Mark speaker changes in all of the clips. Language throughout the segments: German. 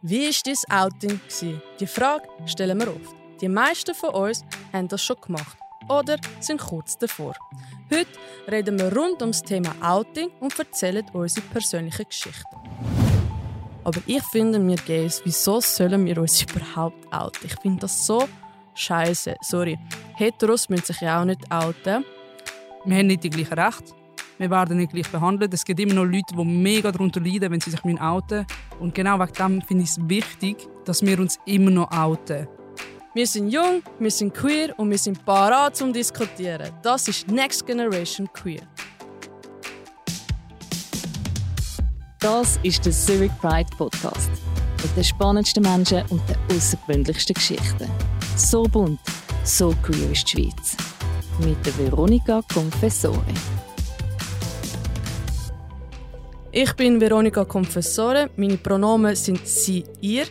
Speaker 1: Wie war dein Outing? Die Frage stellen wir oft. Die meisten von uns haben das schon gemacht oder sind kurz davor. Heute reden wir rund ums Thema Outing und erzählen unsere persönlichen Geschichten. Aber ich finde, wir Gays, wieso sollen wir uns überhaupt outen? Ich finde das so scheiße. Sorry. Heteros müssen sich ja auch nicht outen.
Speaker 2: Wir haben nicht die gleichen Rechte. Wir werden nicht gleich behandelt. Es gibt immer noch Leute, die mega darunter leiden, wenn sie sich outen müssen. Und genau wegen dem finde ich es wichtig, dass wir uns immer noch outen.
Speaker 1: Wir sind jung, wir sind queer und wir sind parat zum Diskutieren. Das ist Next Generation Queer.
Speaker 3: Das ist der Zurich Pride Podcast. Mit den spannendsten Menschen und den außergewöhnlichsten Geschichten. So bunt, so queer ist die Schweiz. Mit der Veronika Confessore.
Speaker 1: Ich bin Veronika Confessore. Meine Pronomen sind sie, ihr.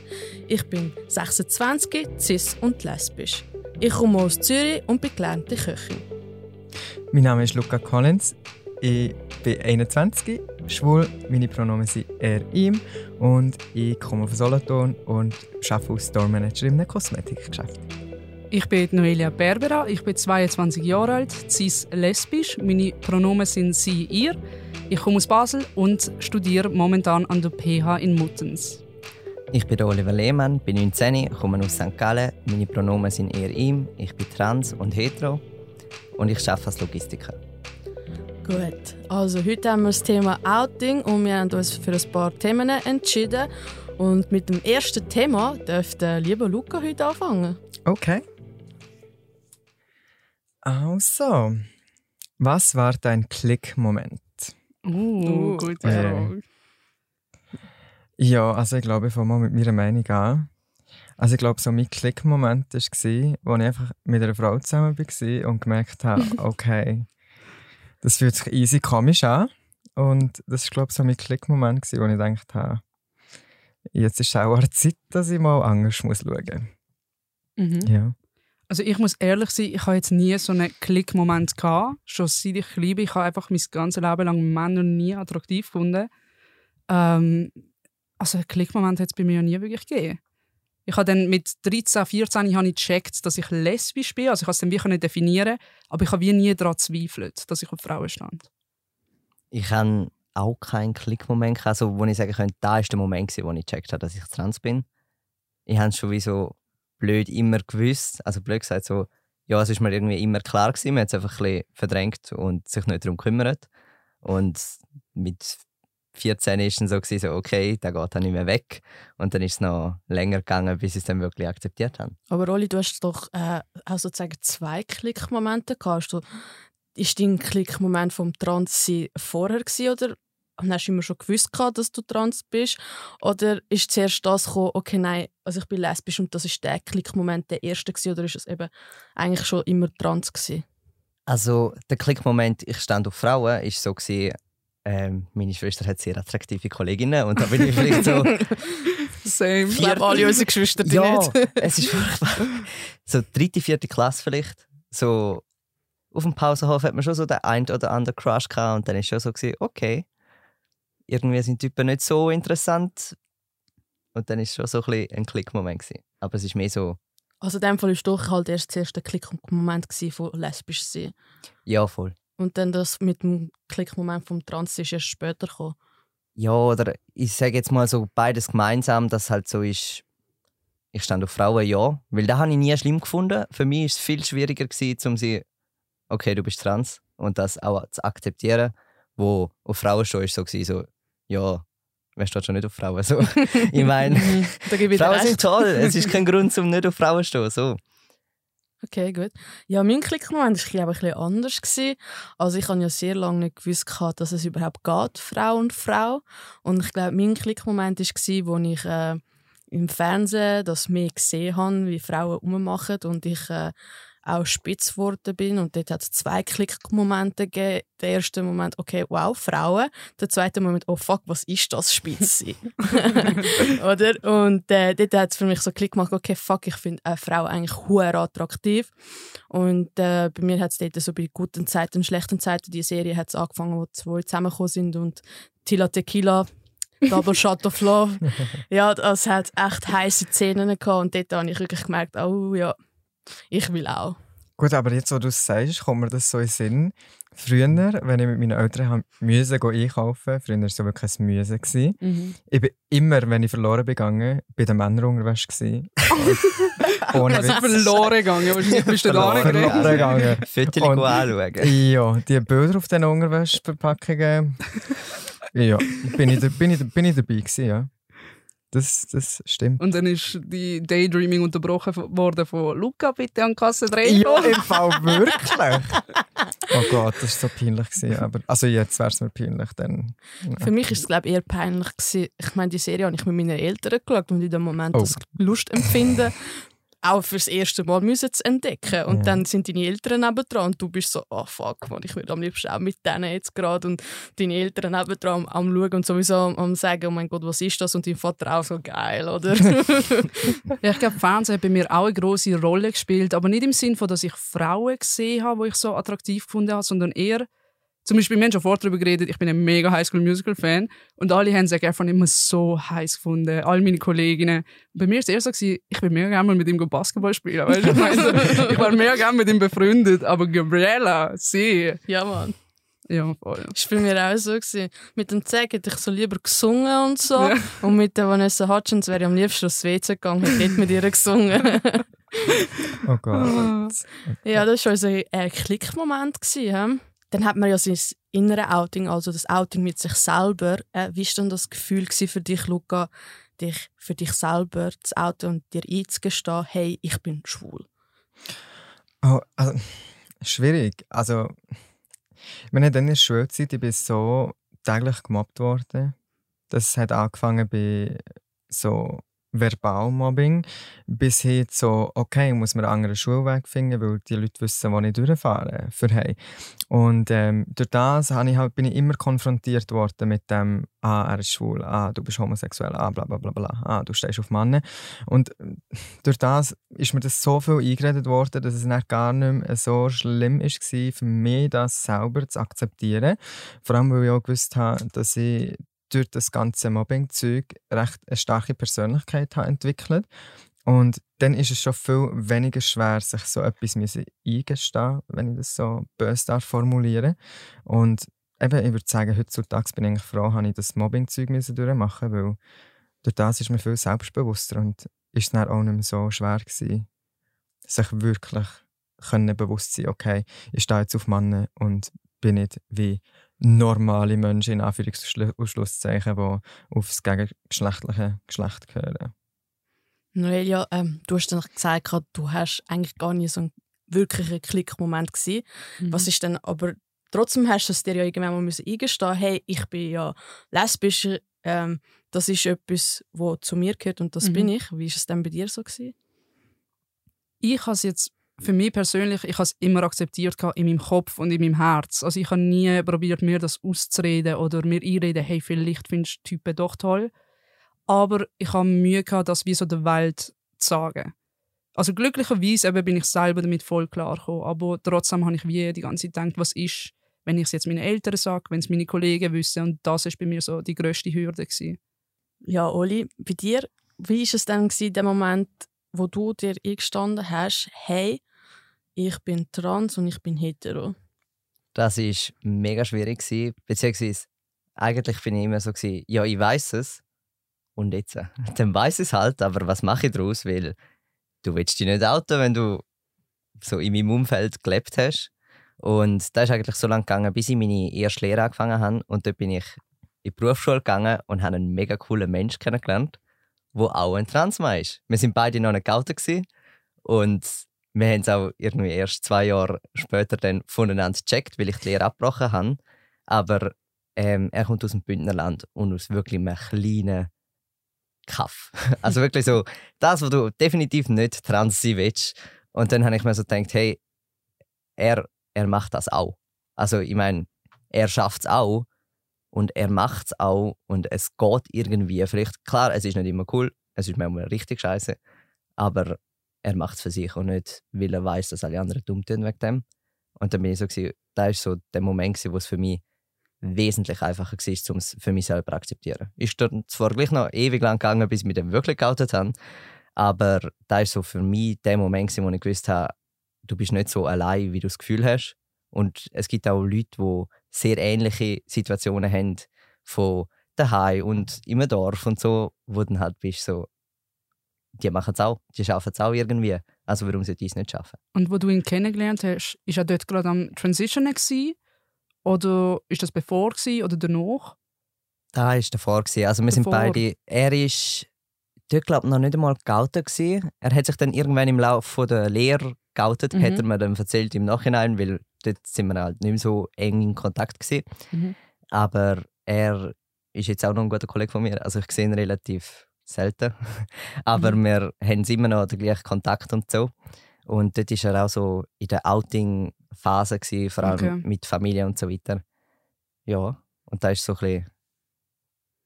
Speaker 1: Ich bin 26, cis und lesbisch. Ich komme aus Zürich und bin gelernte Köchin.
Speaker 4: Mein Name ist Luca Collins. Ich bin 21, schwul. Meine Pronomen sind er, ihm. Und ich komme von Solothurn und arbeite als Store Manager in einem Kosmetikgeschäft.
Speaker 2: Ich bin Noelia Berbera, ich bin 22 Jahre alt, cis lesbisch. Meine Pronomen sind sie, ihr. Ich komme aus Basel und studiere momentan an der PH in Muttens.
Speaker 5: Ich bin Oliver Lehmann, bin 19, komme aus St. Gallen. Meine Pronomen sind er, ihm. Ich bin trans und hetero und ich arbeite als Logistiker.
Speaker 1: Gut, also heute haben wir das Thema Outing und wir haben uns für ein paar Themen entschieden. Und mit dem ersten Thema dürfte der liebe Luca heute anfangen.
Speaker 4: Okay. Also, was war dein Klickmoment?
Speaker 2: Uh, uh gute Frage.
Speaker 4: Ja, also ich glaube, ich fange mal mit meiner Meinung an. Also ich glaube, so mein Klickmoment war, als ich einfach mit einer Frau zusammen war und gemerkt habe, okay, das fühlt sich easy komisch an. Und das war, glaube ich, so mein Klickmoment, wo ich gedacht habe, jetzt ist auch eine Zeit, dass ich mal anders schauen muss.
Speaker 2: Mhm. Ja. Also ich muss ehrlich sein, ich habe jetzt nie so einen Klickmoment gehabt. Schon seit ich liebe, ich habe einfach mein ganzes Leben lang Männer nie attraktiv gefunden. Ähm, also einen Klickmoment hat es bei mir nie wirklich gegeben. Ich habe dann mit 13, 14 habe ich gecheckt, dass ich lesbisch bin. Also ich konnte es dann wie definieren, aber ich habe wie nie daran zweifelt, dass ich auf Frauen stand.
Speaker 5: Ich habe auch keinen Klickmoment, also wo ich sagen könnte, da war der Moment, wo ich gecheckt habe, dass ich trans bin. Ich habe schon wie so blöd immer gewusst. Also blöd gesagt, so, ja, es ist mir irgendwie immer klar gewesen. Man hat es einfach ein verdrängt und sich nicht darum gekümmert. Und mit 14 war es dann so, gewesen, so okay, der geht dann nicht mehr weg. Und dann ist es noch länger gegangen, bis sie es dann wirklich akzeptiert haben.
Speaker 1: Aber Oli, du hast doch äh, auch sozusagen zwei Klickmomente gehabt. Ist dein Klickmoment vom Transsein vorher gewesen, oder und hast du immer schon gewusst, dass du trans bist? Oder ist zuerst das gekommen, okay, nein, also ich bin lesbisch und das ist der Klickmoment der erste gewesen, oder ist es eben eigentlich schon immer trans gewesen?
Speaker 5: Also der Klickmoment, ich stand auf Frauen, ist so gewesen, ähm, meine Schwester hat sehr attraktive Kolleginnen und da bin ich vielleicht so.
Speaker 1: Same. Ich glaube, alle unsere Geschwister
Speaker 5: ja,
Speaker 1: nicht.
Speaker 5: es ist furchtbar. So dritte, vierte Klasse vielleicht. So auf dem Pausenhof hat man schon so den ein oder anderen Crush gehabt und dann ist schon so gewesen, okay, irgendwie sind die Typen nicht so interessant. Und dann war es schon so ein, ein Klickmoment. Aber es ist mehr so.
Speaker 1: Also in dem Fall war doch halt erst der erste Klickmoment von lesbisch sein.
Speaker 5: Ja, voll.
Speaker 1: Und dann das mit dem Klickmoment vom Trans ist erst später gekommen.
Speaker 5: Ja, oder ich sage jetzt mal so beides gemeinsam, dass halt so ist, ich stand auf Frauen, ja. Weil da habe ich nie schlimm gefunden. Für mich war es viel schwieriger, gewesen, um sie, okay, du bist trans und das auch zu akzeptieren. Wo auf Frauen schon ist so, gewesen, so ja, wer steht schon nicht auf Frauen? So. ich meine, Frauen sind toll. Es ist kein Grund, um nicht auf Frauen zu stehen. So.
Speaker 1: Okay, gut. Ja, mein Klickmoment war ein bisschen anders. Also ich habe ja sehr lange nicht gewusst, dass es überhaupt geht, Frau und Frau. Und ich glaube, mein Klickmoment war, als ich äh, im Fernsehen das mehr gesehen habe, wie Frauen rummachen und ich äh, auch spitz geworden bin. Und dort hat es zwei Klickmomente gegeben. Der erste Moment, okay, wow, Frauen. Der zweite Moment, oh fuck, was ist das, spitz Oder? Und äh, dort hat es für mich so Klick gemacht, okay, fuck, ich finde eine Frau eigentlich höher attraktiv. Und äh, bei mir hat es dort so bei guten Zeiten und schlechten Zeiten, die Serie hat angefangen, wo zwei zusammengekommen sind und Tila Tequila Double Shot of Love. ja, es hat echt heiße Szenen gehabt und dort habe ich wirklich gemerkt, oh ja, ich will auch.
Speaker 4: Gut, aber jetzt, wo du es sagst, kommt mir das so in den Sinn. Früher, wenn ich mit meinen Eltern Müse einkaufen früher war es wirklich ein Müse. Mhm. Ich bin immer, wenn ich verloren gegangen bei den Männern unterwegs.
Speaker 2: Ohne also verloren gegangen, wahrscheinlich bist du da
Speaker 5: Verloren gegangen. Viertel anschauen.
Speaker 4: Ja, die Bilder auf den Unterwäschverpackungen, ja, bin ich, bin ich, bin ich dabei gewesen, ja. Das, das stimmt.
Speaker 2: Und dann ist die Daydreaming unterbrochen worden von Luca, bitte an Kasse 3.
Speaker 4: Ja, im Fall wirklich. oh Gott, das war so peinlich. Gewesen, aber, also jetzt wäre es mir peinlich. Dann,
Speaker 1: ja. Für mich ist es glaube eher peinlich. Gewesen. Ich meine, die Serie habe ich mit meinen Eltern geschaut und in dem Moment oh. das Lust empfinden auch fürs erste Mal müssen zu entdecken. Und ja. dann sind deine Eltern nebendran und du bist so, oh fuck, man, ich würde am liebsten auch mit denen jetzt gerade und deine Eltern nebendran am, am schauen und sowieso am, am, sagen, oh mein Gott, was ist das? Und dein Vater auch so geil, oder?
Speaker 2: ja, ich glaube, Fernsehen hat bei mir auch eine große Rolle gespielt, aber nicht im Sinne von, dass ich Frauen gesehen habe, die ich so attraktiv gefunden habe, sondern eher zum Beispiel, wir haben schon vorher darüber geredet, ich bin ein mega High School Musical Fan und alle haben sich einfach immer so heiß gefunden, all meine Kolleginnen. bei mir war es eher so, gewesen, ich bin mega gerne mal mit ihm Basketball spielen, weißt du? Ich, meine, ich war mega gerne mit ihm befreundet, aber Gabriella, sie.
Speaker 1: Ja, Mann.
Speaker 2: Ja, voll.
Speaker 1: Das war bei mir auch so. Gewesen. Mit dem Zeg hätte ich so lieber gesungen und so. Ja. Und mit der Vanessa Hutchins wäre ich am liebsten aufs WC gegangen und hätte mit ihr gesungen.
Speaker 4: oh Gott.
Speaker 1: Ja, das war unser äh, Klickmoment. Gewesen, dann hat man ja sein innere Outing, also das Outing mit sich selber. Äh, wie war denn das Gefühl für dich, Luca, dich für dich selber zu outen und dir einzugestehen, hey, ich bin schwul?
Speaker 4: Oh, also, schwierig. Also, ich meine, dann der Schulzeit, ich bin so täglich gemobbt worden. Das hat angefangen bei so Verbalmobbing bis hin zu, okay, muss man einen anderen Schulweg finden, weil die Leute wissen, wo ich durchfahre. Für hey. Und ähm, durch das ich halt, bin ich immer konfrontiert worden mit dem, ah, er ist schwul, ah, du bist homosexuell, ah, bla bla bla bla, ah, du stehst auf Männer. Und äh, durch das ist mir das so viel eingeredet worden, dass es dann gar nicht mehr so schlimm war für mich, das selber zu akzeptieren. Vor allem, weil ich auch gewusst habe, dass ich durch das ganze Mobbing-Zeug recht eine starke Persönlichkeit habe entwickelt und dann ist es schon viel weniger schwer, sich so etwas eingestehen, wenn ich das so böse darf formulieren. Und eben, ich würde sagen, heutzutage bin ich froh, dass ich das Mobbing-Zeug durchmachen weil durch das ist mir viel selbstbewusster und ist dann auch nicht mehr so schwer gewesen, sich wirklich können bewusst sein, okay, ich stehe jetzt auf Männer und bin nicht wie normale Menschen in Anführungs- und Schlusszeichen, die aufs gegengeschlechtliche Geschlecht gehören.
Speaker 1: Noelia, ähm, du hast dann gesagt, du hast eigentlich gar nicht so einen wirklichen Klickmoment gesehen. Mhm. Was ist denn, aber trotzdem hast du es dir ja irgendwann mal müssen eingestehen, hey, ich bin ja lesbisch, ähm, das ist etwas, was zu mir gehört und das mhm. bin ich. Wie ist es denn bei dir so gewesen?
Speaker 2: Ich habe es jetzt für mich persönlich, ich habe es immer akzeptiert in meinem Kopf und in meinem Herz. Also ich habe nie probiert, mir das auszureden oder mir einreden, hey, vielleicht findest du Typen doch toll. Aber ich habe Mühe gehabt, das wie so der Welt zu sagen. Also glücklicherweise eben bin ich selber damit voll klar gekommen, aber trotzdem habe ich wie die ganze Zeit gedacht, was ist, wenn ich es jetzt meinen Eltern sage, wenn es meine Kollegen wissen und das ist bei mir so die größte Hürde gewesen.
Speaker 1: Ja, Oli, bei dir, wie ist es dann gewesen, der Moment, wo du dir eingestanden hast, hey, ich bin trans und ich bin hetero?
Speaker 5: Das war mega schwierig. Beziehungsweise, eigentlich bin ich immer so, ja, ich weiß es. Und jetzt, dann weiß ich es halt, aber was mache ich daraus? Weil du willst dich nicht outen, wenn du so in meinem Umfeld gelebt hast. Und da ist eigentlich so lange gegangen, bis ich meine erste Lehre angefangen habe. Und dort bin ich in die Berufsschule gegangen und habe einen mega coolen Menschen kennengelernt, der auch ein Transmann ist. Wir sind beide noch nicht geoutet und wir haben es auch irgendwie erst zwei Jahre später dann voneinander gecheckt, weil ich die Lehre abgebrochen habe. Aber ähm, er kommt aus dem Bündnerland und aus wirklich einem kleinen Kaff. Also wirklich so das, was du definitiv nicht trans sein willst. Und dann habe ich mir so gedacht, hey, er, er macht das auch. Also ich meine, er schafft es auch und er macht es auch und es geht irgendwie. Vielleicht, klar, es ist nicht immer cool, es ist manchmal richtig scheiße, aber er macht es für sich und nicht, weil er weiß, dass alle anderen dumm tun wegen dem. Und dann bin ich so, gewesen, da war so der Moment, wo es für mich wesentlich einfacher war, um es für mich selber zu akzeptieren. Ist dann zwar gleich noch ewig lang gegangen, bis wir dann wirklich geoutet haben, aber da ist so für mich der Moment, wo ich gewusst habe, du bist nicht so allein, wie du das Gefühl hast. Und es gibt auch Leute, die sehr ähnliche Situationen haben, von daheim und im Dorf und so, wo dann halt bist so, die machen es auch, die schaffen es auch irgendwie. Also warum sollte ich es nicht schaffen?
Speaker 2: Und wo du ihn kennengelernt hast, ist er dort gerade am Transitionen gewesen? Oder ist das bevor gewesen, oder danach?
Speaker 5: Da ist davor gewesen. Also wir davor. sind beide. Er ist dort glaube noch nicht einmal geoutet gewesen. Er hat sich dann irgendwann im Laufe der Lehre geoutet, mhm. hat er mir dann erzählt im Nachhinein, weil dort sind wir halt nicht mehr so eng in Kontakt gewesen. Mhm. Aber er ist jetzt auch noch ein guter Kollege von mir. Also ich sehe ihn relativ selten. Aber mhm. wir haben immer noch den gleichen Kontakt und so. Und dort war er auch so in der Outing-Phase, vor allem okay. mit Familie und so weiter. Ja, und da ist so ein bisschen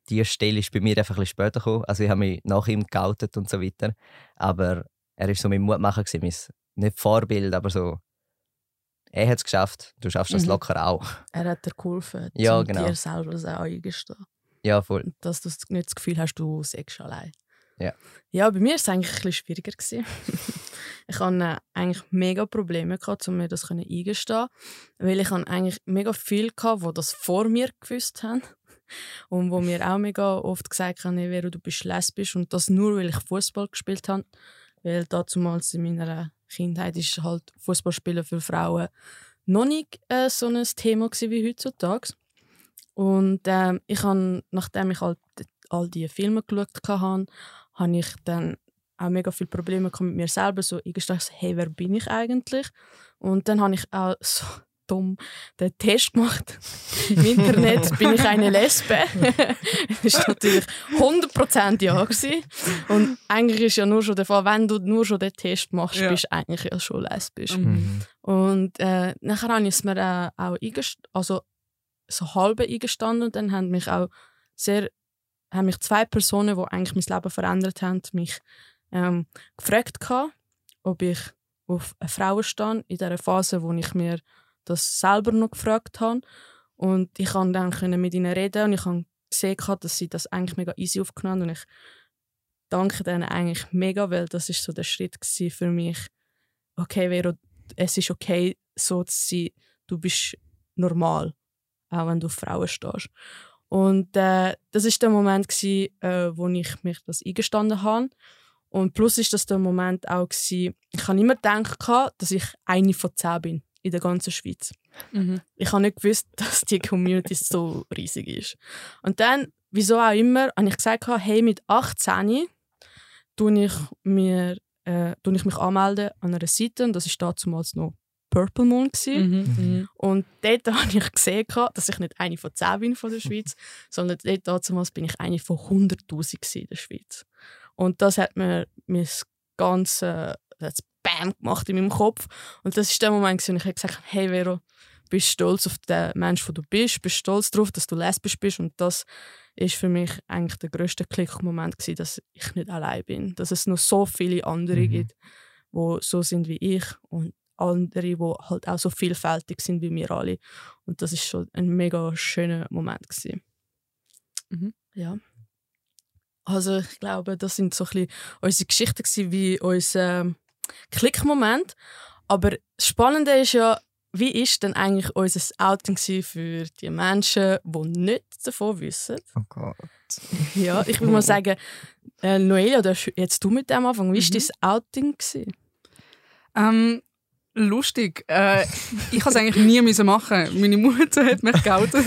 Speaker 5: die Stelle ist bei mir einfach ein bisschen später gekommen. Also ich habe mich nach ihm geoutet und so weiter. Aber er war so mein Mutmacher, gewesen, mein, nicht Vorbild, aber so er hat es geschafft, du schaffst das mhm. locker auch.
Speaker 1: Er hat dir geholfen,
Speaker 5: ja,
Speaker 1: um
Speaker 5: genau.
Speaker 1: dir selber das auch eingestehen.
Speaker 5: Ja, voll.
Speaker 1: Dass du nicht das Gefühl hast, du sagst allein.
Speaker 5: Ja.
Speaker 1: Ja, bei mir war es eigentlich ein bisschen schwieriger. ich hatte äh, eigentlich mega Probleme, gehabt, um mir das eingestehen Weil ich eigentlich mega viel hatte, die das vor mir gewusst haben. Und wo mir auch mega oft gesagt haben, hey, du bist lesbisch. Und das nur, weil ich Fußball gespielt habe. Weil damals in meiner Kindheit ist halt Fußballspielen für Frauen noch nicht äh, so ein Thema wie heutzutage. Und äh, ich habe, nachdem ich halt all diese Filme geschaut habe, habe ich dann auch mega viele Probleme mit mir selber. So, dachte, hey, wer bin ich eigentlich? Und dann habe ich auch so dumm den Test gemacht. Im Internet bin ich eine Lesbe. das war natürlich 100% ja. Gewesen. Und eigentlich ist ja nur schon der Fall, wenn du nur schon den Test machst, ja. bist du eigentlich ja schon lesbisch. Mhm. Und äh, nachher habe ich es mir äh, auch also so halb eingestanden und dann haben mich auch sehr haben mich zwei Personen, die eigentlich mein Leben verändert haben, mich ähm, gefragt, ob ich auf eine Frau stehe, in der Phase, wo ich mir das selber noch gefragt habe. Und ich konnte dann mit ihnen reden und ich habe gesehen, dass sie das eigentlich mega easy aufgenommen haben. Und ich danke denen eigentlich mega, weil das ist so der Schritt für mich. Okay, Vero, es ist okay, so zu sein. Du bist normal, auch wenn du auf Frauen stehst. Und äh, das ist der Moment, gewesen, äh, wo ich mich das eingestanden habe. Und plus ist das der Moment auch, gewesen, ich habe immer gedacht, dass ich eine von zehn bin in der ganzen Schweiz. Mhm. Ich habe nicht gewusst, dass die Community so riesig ist. Und dann, wieso auch immer, habe ich gesagt, hey, mit 18 tue ich, mir, äh, ich mich anmelden an einer Seite, und das war damals noch Purple Moon. Mhm, mhm. Und dort habe ich gesehen, dass ich nicht eine von 10 bin von der Schweiz, sondern dort damals bin ich eine von 100'000 in der Schweiz. Und das hat mir mein ganzes Bam gemacht in meinem Kopf. Und das ist der Moment, wo ich gesagt habe, hey Vero, bist stolz auf den Menschen, der du bist, bist stolz darauf, dass du lesbisch bist. Und das ist für mich eigentlich der größte Klickmoment gewesen, dass ich nicht allein bin. Dass es noch so viele andere mhm. gibt, die so sind wie ich und andere, die halt auch so vielfältig sind wie wir alle. Und das ist schon ein mega schöner Moment gewesen. Mhm. Ja. Also ich glaube, das sind so ein bisschen unsere Geschichten gewesen, wie unser Klickmoment. Aber das Spannende ist ja, wie ist denn eigentlich unser Outing für die Menschen, die nicht davon wissen?
Speaker 4: Oh Gott.
Speaker 1: Ja, ich würde mal sagen, äh, Noelia, jetzt du mit dem Anfang. Wie war mhm. dein Outing?
Speaker 2: Ähm, lustig. Äh, ich konnte es eigentlich nie müssen machen. Meine Mutter hat mich geoutet.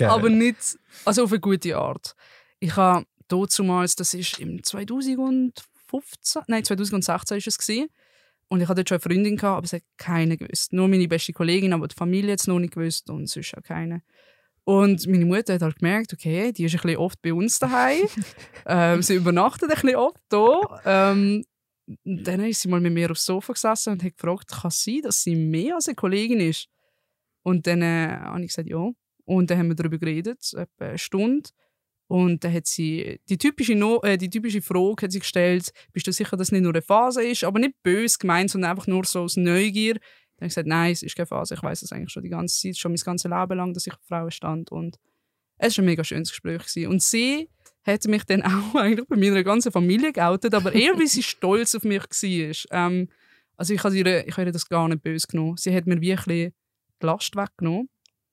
Speaker 2: aber nicht also auf eine gute Art. Ich habe damals, das ist im 2000 2015, nein, 2016 war es. Gewesen. Und ich hatte dort schon eine Freundin, gehabt, aber es hat keiner gewusst. Nur meine beste Kollegin, aber die Familie hat es noch nicht gewusst und sonst auch keine. Und meine Mutter hat halt gemerkt, okay, die ist ein bisschen oft bei uns daheim. ähm, sie übernachtet ein bisschen oft hier. Ähm, dann ist sie mal mit mir aufs Sofa gesessen und hat gefragt, kann es sein, dass sie mehr als eine Kollegin ist? Und dann äh, habe ich gesagt, ja. Und dann haben wir darüber geredet, etwa eine Stunde. Und dann hat sie die typische, no äh, die typische Frage hat sie gestellt, bist du sicher, dass es nicht nur eine Phase ist, aber nicht böse gemeint, sondern einfach nur so aus Neugier. habe ich gesagt, nein, es ist keine Phase. Ich weiß das eigentlich schon die ganze Zeit, schon mein ganzes Leben lang, dass ich auf Frauen stand. Und es war ein mega schönes Gespräch. Gewesen. Und sie hat mich dann auch eigentlich bei meiner ganzen Familie geoutet, aber eher, weil sie stolz auf mich war. Ähm, also ich habe ihr, ich habe ihr das gar nicht böse genommen. Sie hat mir wirklich die Last weggenommen.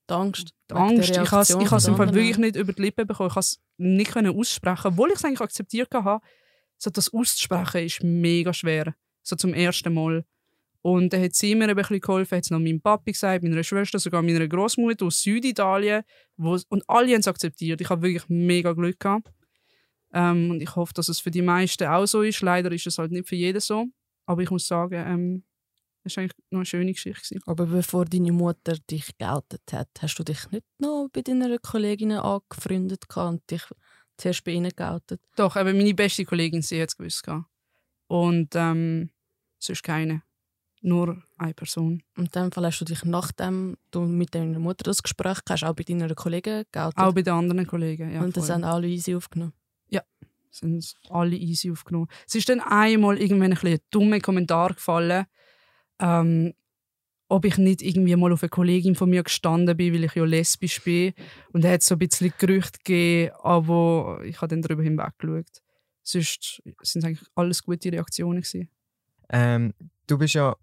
Speaker 1: Die Angst.
Speaker 2: Die Angst. Ich habe es im Fall wirklich nicht über die Lippen bekommen. Ich konnte es nicht aussprechen, obwohl ich es eigentlich akzeptiert habe. So, das auszusprechen ist mega schwer. So zum ersten Mal. Und dann hat sie mir ein bisschen geholfen, hat es noch meinem Papi gesagt, meiner Schwester, sogar meiner Großmutter aus Süditalien. Wo, und alle haben es akzeptiert. Ich habe wirklich mega Glück gehabt. Ähm, und ich hoffe, dass es für die meisten auch so ist. Leider ist es halt nicht für jeden so. Aber ich muss sagen, ähm, das war eigentlich noch eine schöne Geschichte. Gewesen.
Speaker 1: Aber bevor deine Mutter dich geoutet hat, hast du dich nicht noch bei deiner Kollegin angefreundet und dich zuerst bei ihnen geoutet?
Speaker 2: Doch, aber meine beste Kollegin, sie hat es gewusst. Und ähm, sonst keine. Nur eine Person.
Speaker 1: Und in dem Fall hast du dich, nachdem du mit deiner Mutter das Gespräch hast, auch bei deiner Kollegin geoutet?
Speaker 2: Auch bei den anderen Kollegen, ja.
Speaker 1: Und das haben alle easy aufgenommen?
Speaker 2: Ja, sind alle easy aufgenommen. Es ist dann einmal irgendwann ein, ein dummer Kommentar gefallen, ähm, ob ich nicht irgendwie mal auf eine Kollegin von mir gestanden bin, weil ich ja lesbisch bin. Und er hat so ein bisschen Gerüchte gegeben, aber ich habe dann darüber hinweggeschaut. Sonst sind es eigentlich alles gute Reaktionen.
Speaker 4: Ähm, du bist ja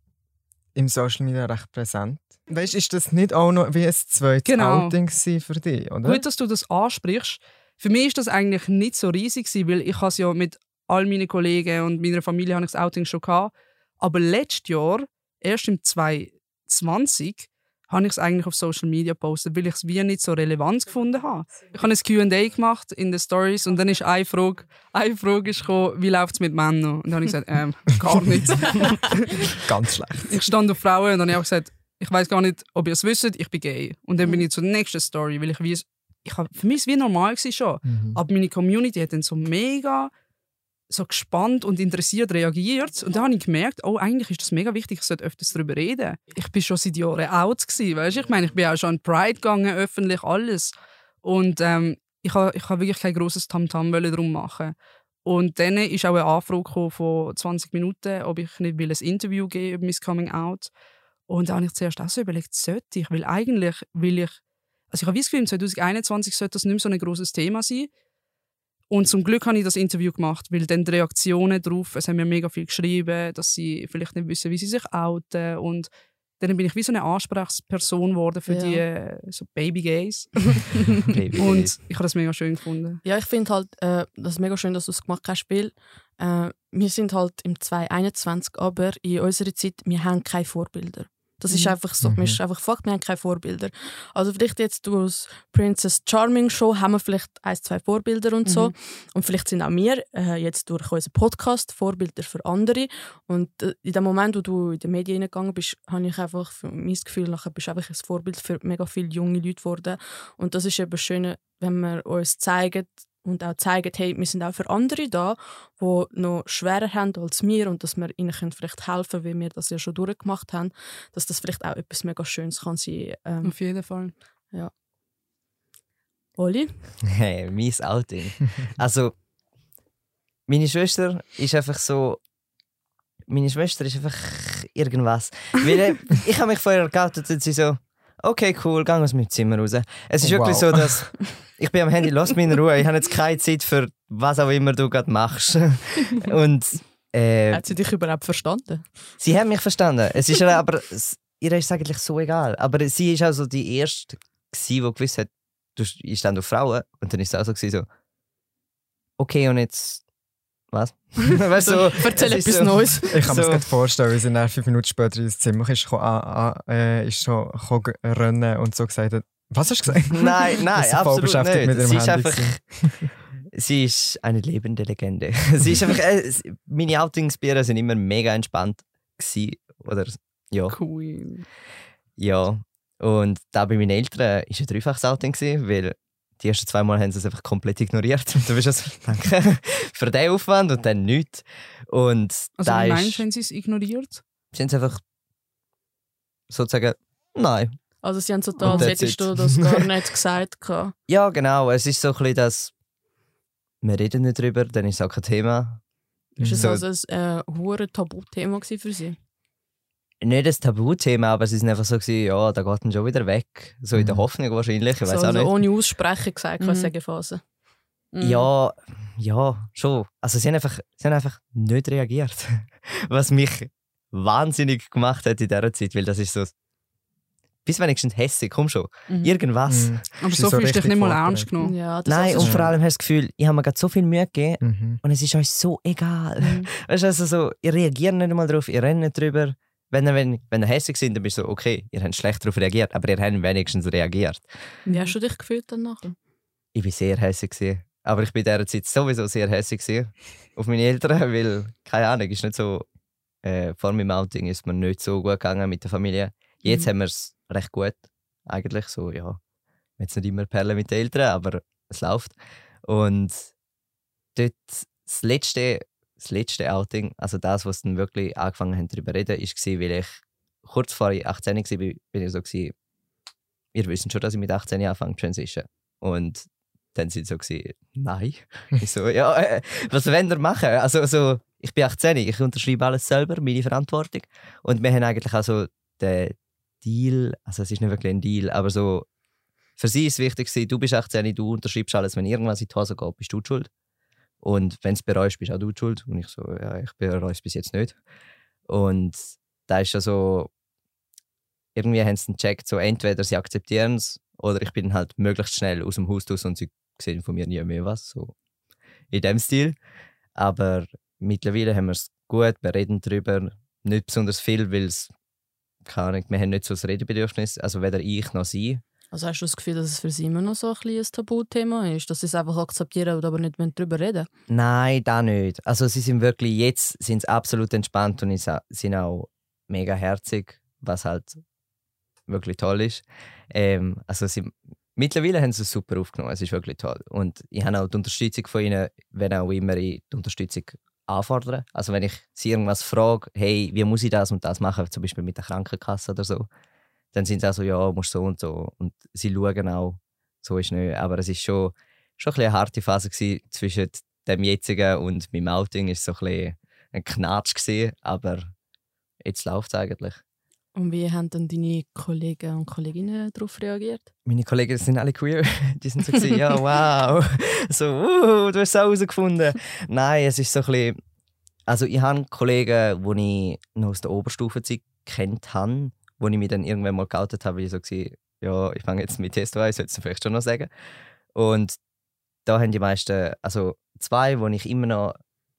Speaker 4: im Social Media recht präsent. Weißt, ist das nicht auch noch wie ein zweites genau. Outing für dich, oder?
Speaker 2: Gut, dass du das ansprichst. Für mich ist das eigentlich nicht so riesig, weil ich es ja mit all meinen Kollegen und meiner Familie habe ich das Outing schon gehabt. Aber letztes Jahr, erst im 2020, habe ich es eigentlich auf Social Media gepostet, weil ich es wie nicht so relevant gefunden habe. Ich habe ein Q&A gemacht in den Stories und dann ist eine Frage, eine Frage ist gekommen, wie läuft es mit Männern? Und dann habe ich gesagt, ähm, gar nicht.
Speaker 4: Ganz schlecht.
Speaker 2: Ich stand auf Frauen und dann habe ich gesagt, ich weiß gar nicht, ob ihr es wisst, ich bin gay. Und dann bin ich zur nächsten Story, weil ich wie ich hab, für mich war es wie normal schon. Mhm. Aber meine Community hat dann so mega so gespannt und interessiert reagiert. Und dann habe ich gemerkt, oh, eigentlich ist das mega wichtig, ich sollte öfters darüber reden. Ich bin schon seit Jahren out gewesen, weißt? Ich meine, ich bin auch schon an Pride gegangen, öffentlich, alles. Und ähm, ich habe ich ha wirklich kein grosses Tamtam darum machen. Und dann ist auch eine Anfrage von 20 Minuten, ob ich nicht will ein Interview geben über mein Coming Out. Und da habe ich zuerst auch so überlegt, sollte ich? Weil eigentlich will ich also ich habe das Gefühl, 2021 sollte das nicht mehr so ein großes Thema sein. Und zum Glück habe ich das Interview gemacht, weil dann die Reaktionen darauf, es haben mir mega viel geschrieben, dass sie vielleicht nicht wissen, wie sie sich outen und dann bin ich wie so eine Ansprechperson geworden für ja. die äh, so Baby Gays. Baby und ich habe das mega schön gefunden.
Speaker 1: Ja, ich finde halt, äh, das ist mega schön, dass du es gemacht hast, weil äh, wir sind halt im 2021, aber in unserer Zeit, wir haben keine Vorbilder. Das ist mhm. einfach so. Mhm. ist einfach Fakt, wir haben keine Vorbilder. Also vielleicht jetzt aus Princess Charming Show haben wir vielleicht ein, zwei Vorbilder und so. Mhm. Und vielleicht sind auch wir äh, jetzt durch unseren Podcast Vorbilder für andere. Und äh, in dem Moment, wo du in die Medien gegangen bist, habe ich einfach mein Gefühl, nachher bist du einfach ein Vorbild für mega viele junge Leute geworden. Und das ist eben schön, wenn wir uns zeigen, und auch zeigen, hey, wir sind auch für andere da, die noch schwerer haben als wir und dass wir ihnen vielleicht helfen können, wie wir das ja schon durchgemacht haben, dass das vielleicht auch etwas mega Schönes kann sein.
Speaker 2: Ähm, Auf jeden Fall.
Speaker 1: Ja. Oli?
Speaker 5: Hey, mein Outing. also, meine Schwester ist einfach so. Meine Schwester ist einfach irgendwas. Weil, äh, ich habe mich vorher geoutet und sie so, okay, cool, geh aus meinem Zimmer raus. Es ist wow. wirklich so, dass ich bin am Handy, lass mich in Ruhe, ich habe jetzt keine Zeit für was auch immer du gerade machst. Und,
Speaker 1: äh, hat sie dich überhaupt verstanden?
Speaker 5: Sie hat mich verstanden. Es ist aber, ihr ist es eigentlich so egal. Aber sie ist auch so die Erste, die gewusst hat, du, stand auf Frauen. Und dann ist es auch so, so okay, und jetzt was?
Speaker 1: weißt du, Erzähl etwas so, Neues.
Speaker 4: Ich kann so. mir das vorstellen, wie sie dann fünf Minuten später ins Zimmer ist, kann, ah, ah, äh, ist schon rennen und so gesagt hat, was hast du gesagt?
Speaker 5: Nein, nein, absolut nicht. Mit sie, ist einfach, sie ist eine lebende Legende. sie ist einfach, äh, meine Outings bei sind immer mega entspannt gewesen, oder ja.
Speaker 2: Cool.
Speaker 5: Ja, und da bei meinen Eltern war ein dreifaches Outing, gewesen, weil die ersten zwei Mal haben sie es einfach komplett ignoriert. du bist also, danke, für den Aufwand und dann nichts. Und
Speaker 2: also wie meinst du, haben sie es ignoriert?
Speaker 5: Sie haben es einfach sozusagen, nein.
Speaker 1: Also sie haben so da, als hättest du das gar nicht gesagt.
Speaker 5: Ja, genau. Es ist so ein bisschen das, wir reden nicht drüber, dann ist es auch kein Thema.
Speaker 1: Ist es so. also ein äh, hohes Tabuthema für sie?
Speaker 5: Nicht ein Tabuthema, aber sie sind einfach so gewesen, ja, da geht dann schon wieder weg. So in der mhm. Hoffnung wahrscheinlich, ich weiß
Speaker 1: so,
Speaker 5: auch also nicht.
Speaker 1: ohne Aussprechen gesagt, mhm. sagen Phase.
Speaker 5: Mhm. Ja, ja, schon. Also sie haben einfach, sie haben einfach nicht reagiert. Was mich wahnsinnig gemacht hat in dieser Zeit, weil das ist so bis wenigstens hässlich, komm schon. Mhm. Irgendwas. Mhm.
Speaker 2: Aber so, so fühlst du dich nicht mal ernst genommen.
Speaker 5: Ja, Nein, und vor allem hast du das Gefühl, ich habe mir gerade so viel Mühe gegeben mhm. und es ist euch so egal. Mhm. Weißt du, also so, ihr reagiert nicht einmal drauf, ihr rennt nicht drüber. Wenn ihr, wenn, wenn ihr hässlich sind, dann bist du so, okay, ihr habt schlecht darauf reagiert, aber ihr habt wenigstens reagiert.
Speaker 1: Wie hast du dich gefühlt dann nachher?
Speaker 5: Ich war sehr hässlich. Aber ich war in dieser Zeit sowieso sehr hässlich auf meine Eltern, weil, keine Ahnung, ist nicht so, äh, vor meinem Outing ist mir nicht so gut gegangen mit der Familie. Jetzt mhm. haben wir es recht gut, eigentlich. So, ja, jetzt nicht immer Perlen mit den Eltern, aber es läuft. Und dort das letzte, das letzte Outing, also das, was dann wirklich angefangen haben darüber zu reden, war, weil ich kurz vor ich 18 war, bin ich so, gewesen, ihr wisst schon, dass ich mit 18 anfange zu transition. Und dann sind sie so, gewesen, nein. ich so, ja, äh, was wollen wir machen? Also, so, ich bin 18, ich unterschreibe alles selber, meine Verantwortung. Und wir haben eigentlich also den, Deal, also es ist nicht wirklich ein Deal, aber so, für sie ist es wichtig, du bist 18, du unterschreibst alles, wenn irgendwas in die Hose geht, bist du die schuld. Und wenn es bereust, bist auch du schuld. Und ich so, ja, ich bereue es bis jetzt nicht. Und da ist ja so, irgendwie haben sie gecheckt, so entweder sie akzeptieren es oder ich bin halt möglichst schnell aus dem Haus raus und sie sehen von mir nie mehr was. So in dem Stil. Aber mittlerweile haben wir es gut, wir reden darüber. Nicht besonders viel, weil es keine Ahnung, wir haben nicht so ein Redebedürfnis, also weder ich noch sie.
Speaker 1: Also hast du das Gefühl, dass es für sie immer noch so ein, ein Tabuthema ist, dass sie es einfach akzeptieren aber nicht darüber reden
Speaker 5: Nein, da nicht. Also sie sind wirklich, jetzt sind sie absolut entspannt und sind auch mega herzig, was halt wirklich toll ist. Ähm, also sie, mittlerweile haben sie es super aufgenommen, es ist wirklich toll. Und ich habe auch die Unterstützung von ihnen, wenn auch immer ich die Unterstützung anfordern. Also wenn ich sie irgendwas frage, hey, wie muss ich das und das machen, zum Beispiel mit der Krankenkasse oder so, dann sind sie auch so, ja, musst so und so. Und sie schauen auch, so ist nicht. Aber es ist schon, schon ein eine harte Phase gewesen, zwischen dem jetzigen und meinem Outing. Es war so ein, ein Knatsch, gewesen, aber jetzt läuft es eigentlich.
Speaker 1: Und wie haben dann deine Kollegen und Kolleginnen darauf reagiert?
Speaker 5: Meine Kollegen sind alle queer. Die sind so gewesen, ja, wow. So, uh, du hast es herausgefunden. Nein, es ist so ein bisschen. Also, ich habe Kollegen, die ich noch aus der Oberstufenzeit kennt habe, wo ich mich dann irgendwann mal geoutet habe, ich so war, ja, ich fange jetzt mit Test an, sollte ich vielleicht schon noch sagen. Und da haben die meisten, also zwei, wo ich immer noch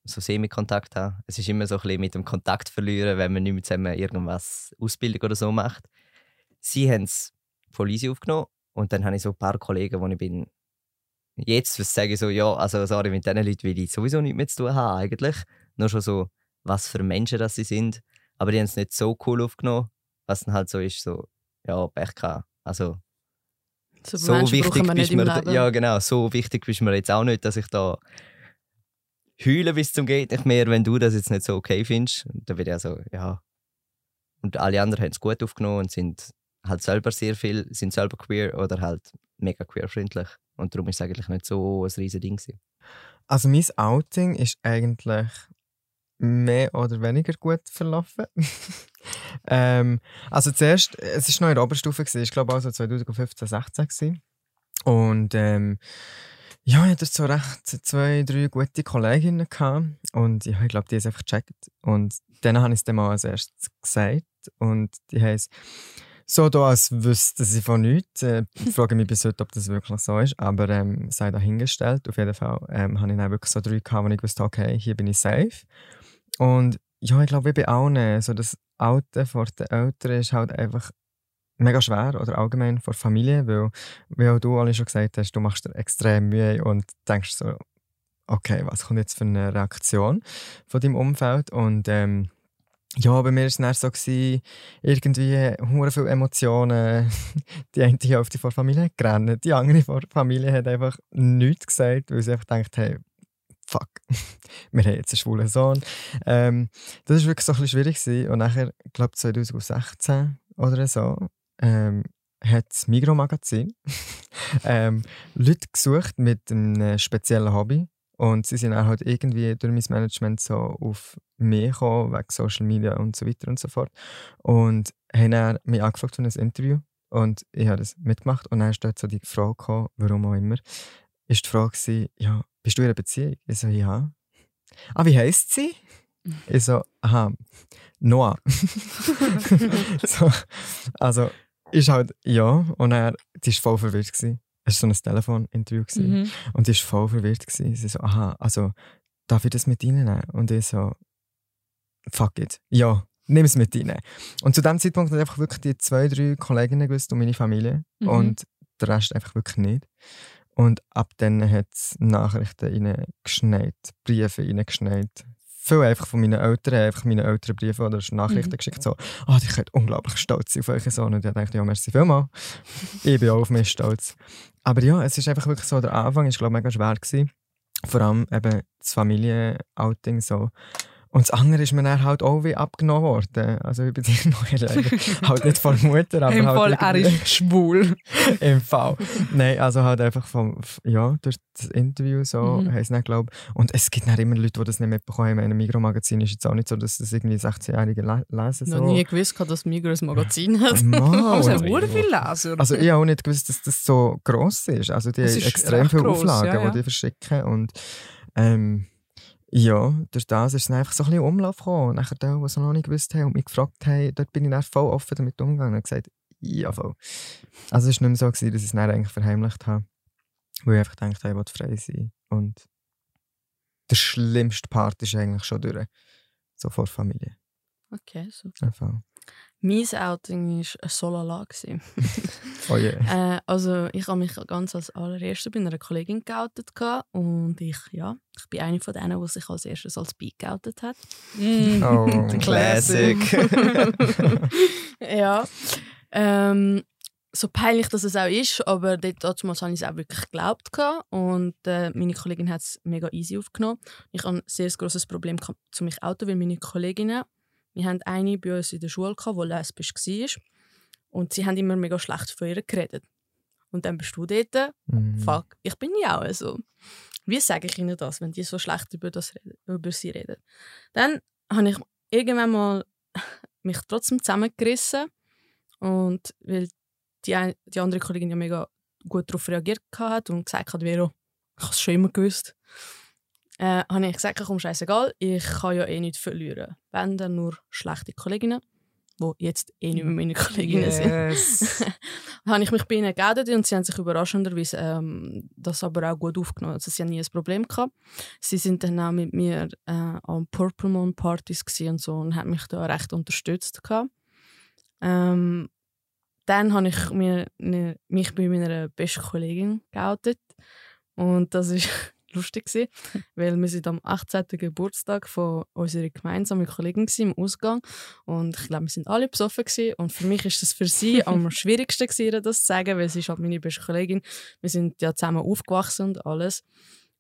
Speaker 5: so Semi-Kontakt habe. Es ist immer so ein bisschen mit dem Kontakt verlieren, wenn man nicht mehr zusammen irgendwas Ausbildung oder so macht. Sie haben es voll easy aufgenommen und dann habe ich so ein paar Kollegen, wo ich bin, jetzt sage ich so, ja, also sorry, mit diesen Leuten will ich sowieso nichts mehr zu tun haben eigentlich. Nur schon so, was für Menschen das sie sind. Aber die haben es nicht so cool aufgenommen, was dann halt so ist, so, ja, Pech gehabt. Also, so, so wichtig bist mir, ja genau, so wichtig bist mir jetzt auch nicht, dass ich da heulen bis zum geht nicht mehr, wenn du das jetzt nicht so okay findest. Und dann wird ja so, ja. Und alle anderen haben es gut aufgenommen und sind halt selber sehr viel, sind selber queer oder halt mega queerfreundlich. Und darum ist es eigentlich nicht so ein riesiges Ding. Gewesen.
Speaker 4: Also mein Outing ist eigentlich mehr oder weniger gut verlaufen. ähm, also zuerst, es war noch in der Oberstufe, gewesen, ich glaube also 2015, 16 Und ähm, ja, ich hatte so recht zwei, drei gute Kolleginnen gehabt und ja, ich glaube, die haben es einfach gecheckt. Und denen habe ich es dann mal als erstes gesagt und die haben so da, als wüssten sie von nichts. Äh, ich frage mich bis heute, ob das wirklich so ist, aber ähm, sei dahingestellt. Auf jeden Fall ähm, habe ich dann wirklich so drei gehabt, wo ich wusste, okay, hier bin ich safe. Und ja, ich glaube, wie bei allen, so das Alte vor den Eltern ist halt einfach mega schwer oder allgemein vor Familie, weil, wie auch du alle schon gesagt hast, du machst dir extrem Mühe und denkst so, okay, was kommt jetzt für eine Reaktion von deinem Umfeld und ähm, ja, bei mir war es dann so, gewesen, irgendwie hure viele Emotionen. Die eine Hälfte vor Familie gerannt, die andere vor Familie hat einfach nichts gesagt, weil sie einfach denkt, hey, fuck, wir haben jetzt einen schwulen Sohn. Ähm, das war wirklich so ein bisschen schwierig. Und nachher, ich glaube 2016 oder so, ähm, hat das Migro-Magazin ähm, Leute gesucht mit einem speziellen Hobby. Und sie sind auch halt irgendwie durch mein Management so auf mich gekommen, wegen Social Media und so weiter und so fort. Und haben dann mich angefragt für ein Interview. Und ich habe das mitgemacht. Und dann ist dort so die Frage gekommen, warum auch immer, ist die Frage gewesen, ja, bist du in einer Beziehung? Ich so, ja. Ah, wie heisst sie? Ich so, aha, Noah. so, also, ist halt, ja. Und er, die war voll verwirrt. Gewesen. Es war so ein Telefoninterview. Mhm. Und die war voll verwirrt. Gewesen. Sie so, aha, also, darf ich das mit reinnehmen? Und ich so, fuck it. Ja, nimm es mit rein. Und zu dem Zeitpunkt hat einfach wirklich die zwei, drei Kolleginnen gewusst und meine Familie. Mhm. Und der Rest einfach wirklich nicht. Und ab dann hat es Nachrichten reingeschneit, Briefe reingeschneit. Viel einfach von meinen Eltern, einfach meine Eltern Briefe oder Nachrichten mhm. geschickt, so, oh, die könnt unglaublich stolz sein auf euren Sohn. Und ich dachte, ja, merci vielmals. ich bin auch auf mich stolz. Aber ja, es ist einfach wirklich so, der Anfang war, glaube ich, mega schwer gewesen. Vor allem eben das Familienouting so. Und das andere ist mir dann halt auch wie abgenommen worden. Also ich bin dir noch halt nicht von Mutter, aber
Speaker 2: Im
Speaker 4: halt
Speaker 2: Fall, er ist schwul.
Speaker 4: Im Fall. Nein, also halt einfach vom, ja, durch das Interview so, mhm. heisst nicht, glaube Und es gibt dann immer Leute, die das nicht mitbekommen haben. In einem Mikromagazin ist es auch nicht so, dass das irgendwie 16-Jährige lesen.
Speaker 1: So. Noch nie gewusst, dass Migro ein Magazin hat.
Speaker 2: also haben sehr viel Leser.
Speaker 4: Also ich habe auch nicht gewusst, dass das so gross ist. Also die haben extrem viele gross, Auflagen, ja, ja. die die verschicken und ähm, ja, durch das ist es einfach so ein bisschen Umlauf gekommen. Und nachher die es noch nicht gewusst haben und mich gefragt haben, dort bin ich dann voll offen damit umgegangen und gesagt, ja voll. Also es war nicht mehr so, gewesen, dass ich es dann eigentlich verheimlicht habe. Weil ich einfach dachte, ich wollte frei sein. Und der schlimmste Part ist eigentlich schon durch. So vor Familie.
Speaker 1: Okay, super.
Speaker 4: Einfach.
Speaker 1: Mein Outing war so lala.
Speaker 4: oh yeah.
Speaker 1: äh, also ich habe mich ganz als allererstes bei einer Kollegin geoutet und ich, ja, ich bin eine von denen, die sich als erstes als Bi geoutet hat.
Speaker 5: Mm. Oh, Classic.
Speaker 1: ja. Ähm, so peinlich dass es auch ist, aber dort damals habe ich es auch wirklich geglaubt. Und äh, meine Kollegin hat es mega easy aufgenommen. Ich habe ein sehr großes Problem zu mich outen, weil meine Kolleginnen wir hatten eine bei uns in der Schule, die lesbisch war. Und sie haben immer mega schlecht von ihr geredet. Und dann bist du dort, mhm. fuck, ich bin ja auch so. Wie sage ich ihnen das, wenn die so schlecht über, das reden, über sie reden? Dann habe ich irgendwann mal mich trotzdem zusammengerissen. Und weil die, die andere Kollegin ja mega gut darauf reagiert hat und gesagt hat, Vero, ich habe es schon immer gewusst äh, habe ich gesagt, komm, scheißegal, ich kann ja eh nicht verlieren. Wenn dann nur schlechte Kolleginnen, die jetzt eh nicht mehr meine Kolleginnen yes. sind. habe ich mich bei ihnen geoutet und sie haben sich überraschenderweise ähm, das aber auch gut aufgenommen. Also sie haben nie ein Problem gehabt. Sie sind dann auch mit mir äh, an Purple Moon Partys und so und haben mich da recht unterstützt gehabt. Ähm, dann habe ich mir, ne, mich bei meiner besten Kollegin geoutet und das ist lustig gewesen, weil wir sind am 18. Geburtstag von unserer gemeinsamen Kollegin im Ausgang und ich glaube, wir sind alle besoffen gewesen. und für mich ist das für sie am schwierigsten gewesen, das zu sagen, weil sie ist halt meine beste Kollegin. Wir sind ja zusammen aufgewachsen und alles.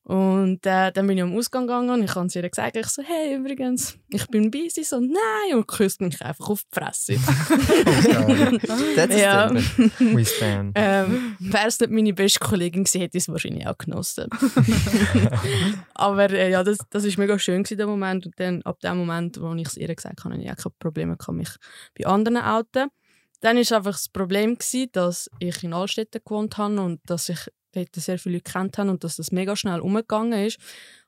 Speaker 1: Und äh, dann bin ich am Ausgang gegangen und ich habe ihr gesagt, ich so, hey, übrigens, ich bin bei sie. so, nein, und küsst mich einfach auf die Fresse.
Speaker 5: That's ja.
Speaker 4: We stand.
Speaker 1: Ähm, Wäre es nicht meine beste Kollegin gewesen, hätte ich es wahrscheinlich auch genossen. Aber äh, ja, das, das ist mega schön gewesen, der Moment. Und dann, ab dem Moment, wo ich es ihr gesagt habe, habe ich auch keine Probleme gehabt, mich bei anderen outen. Dann war einfach das Problem, gewesen, dass ich in Altstädten gewohnt habe und dass ich dort sehr viele Leute kennt haben und dass das mega schnell umgegangen ist.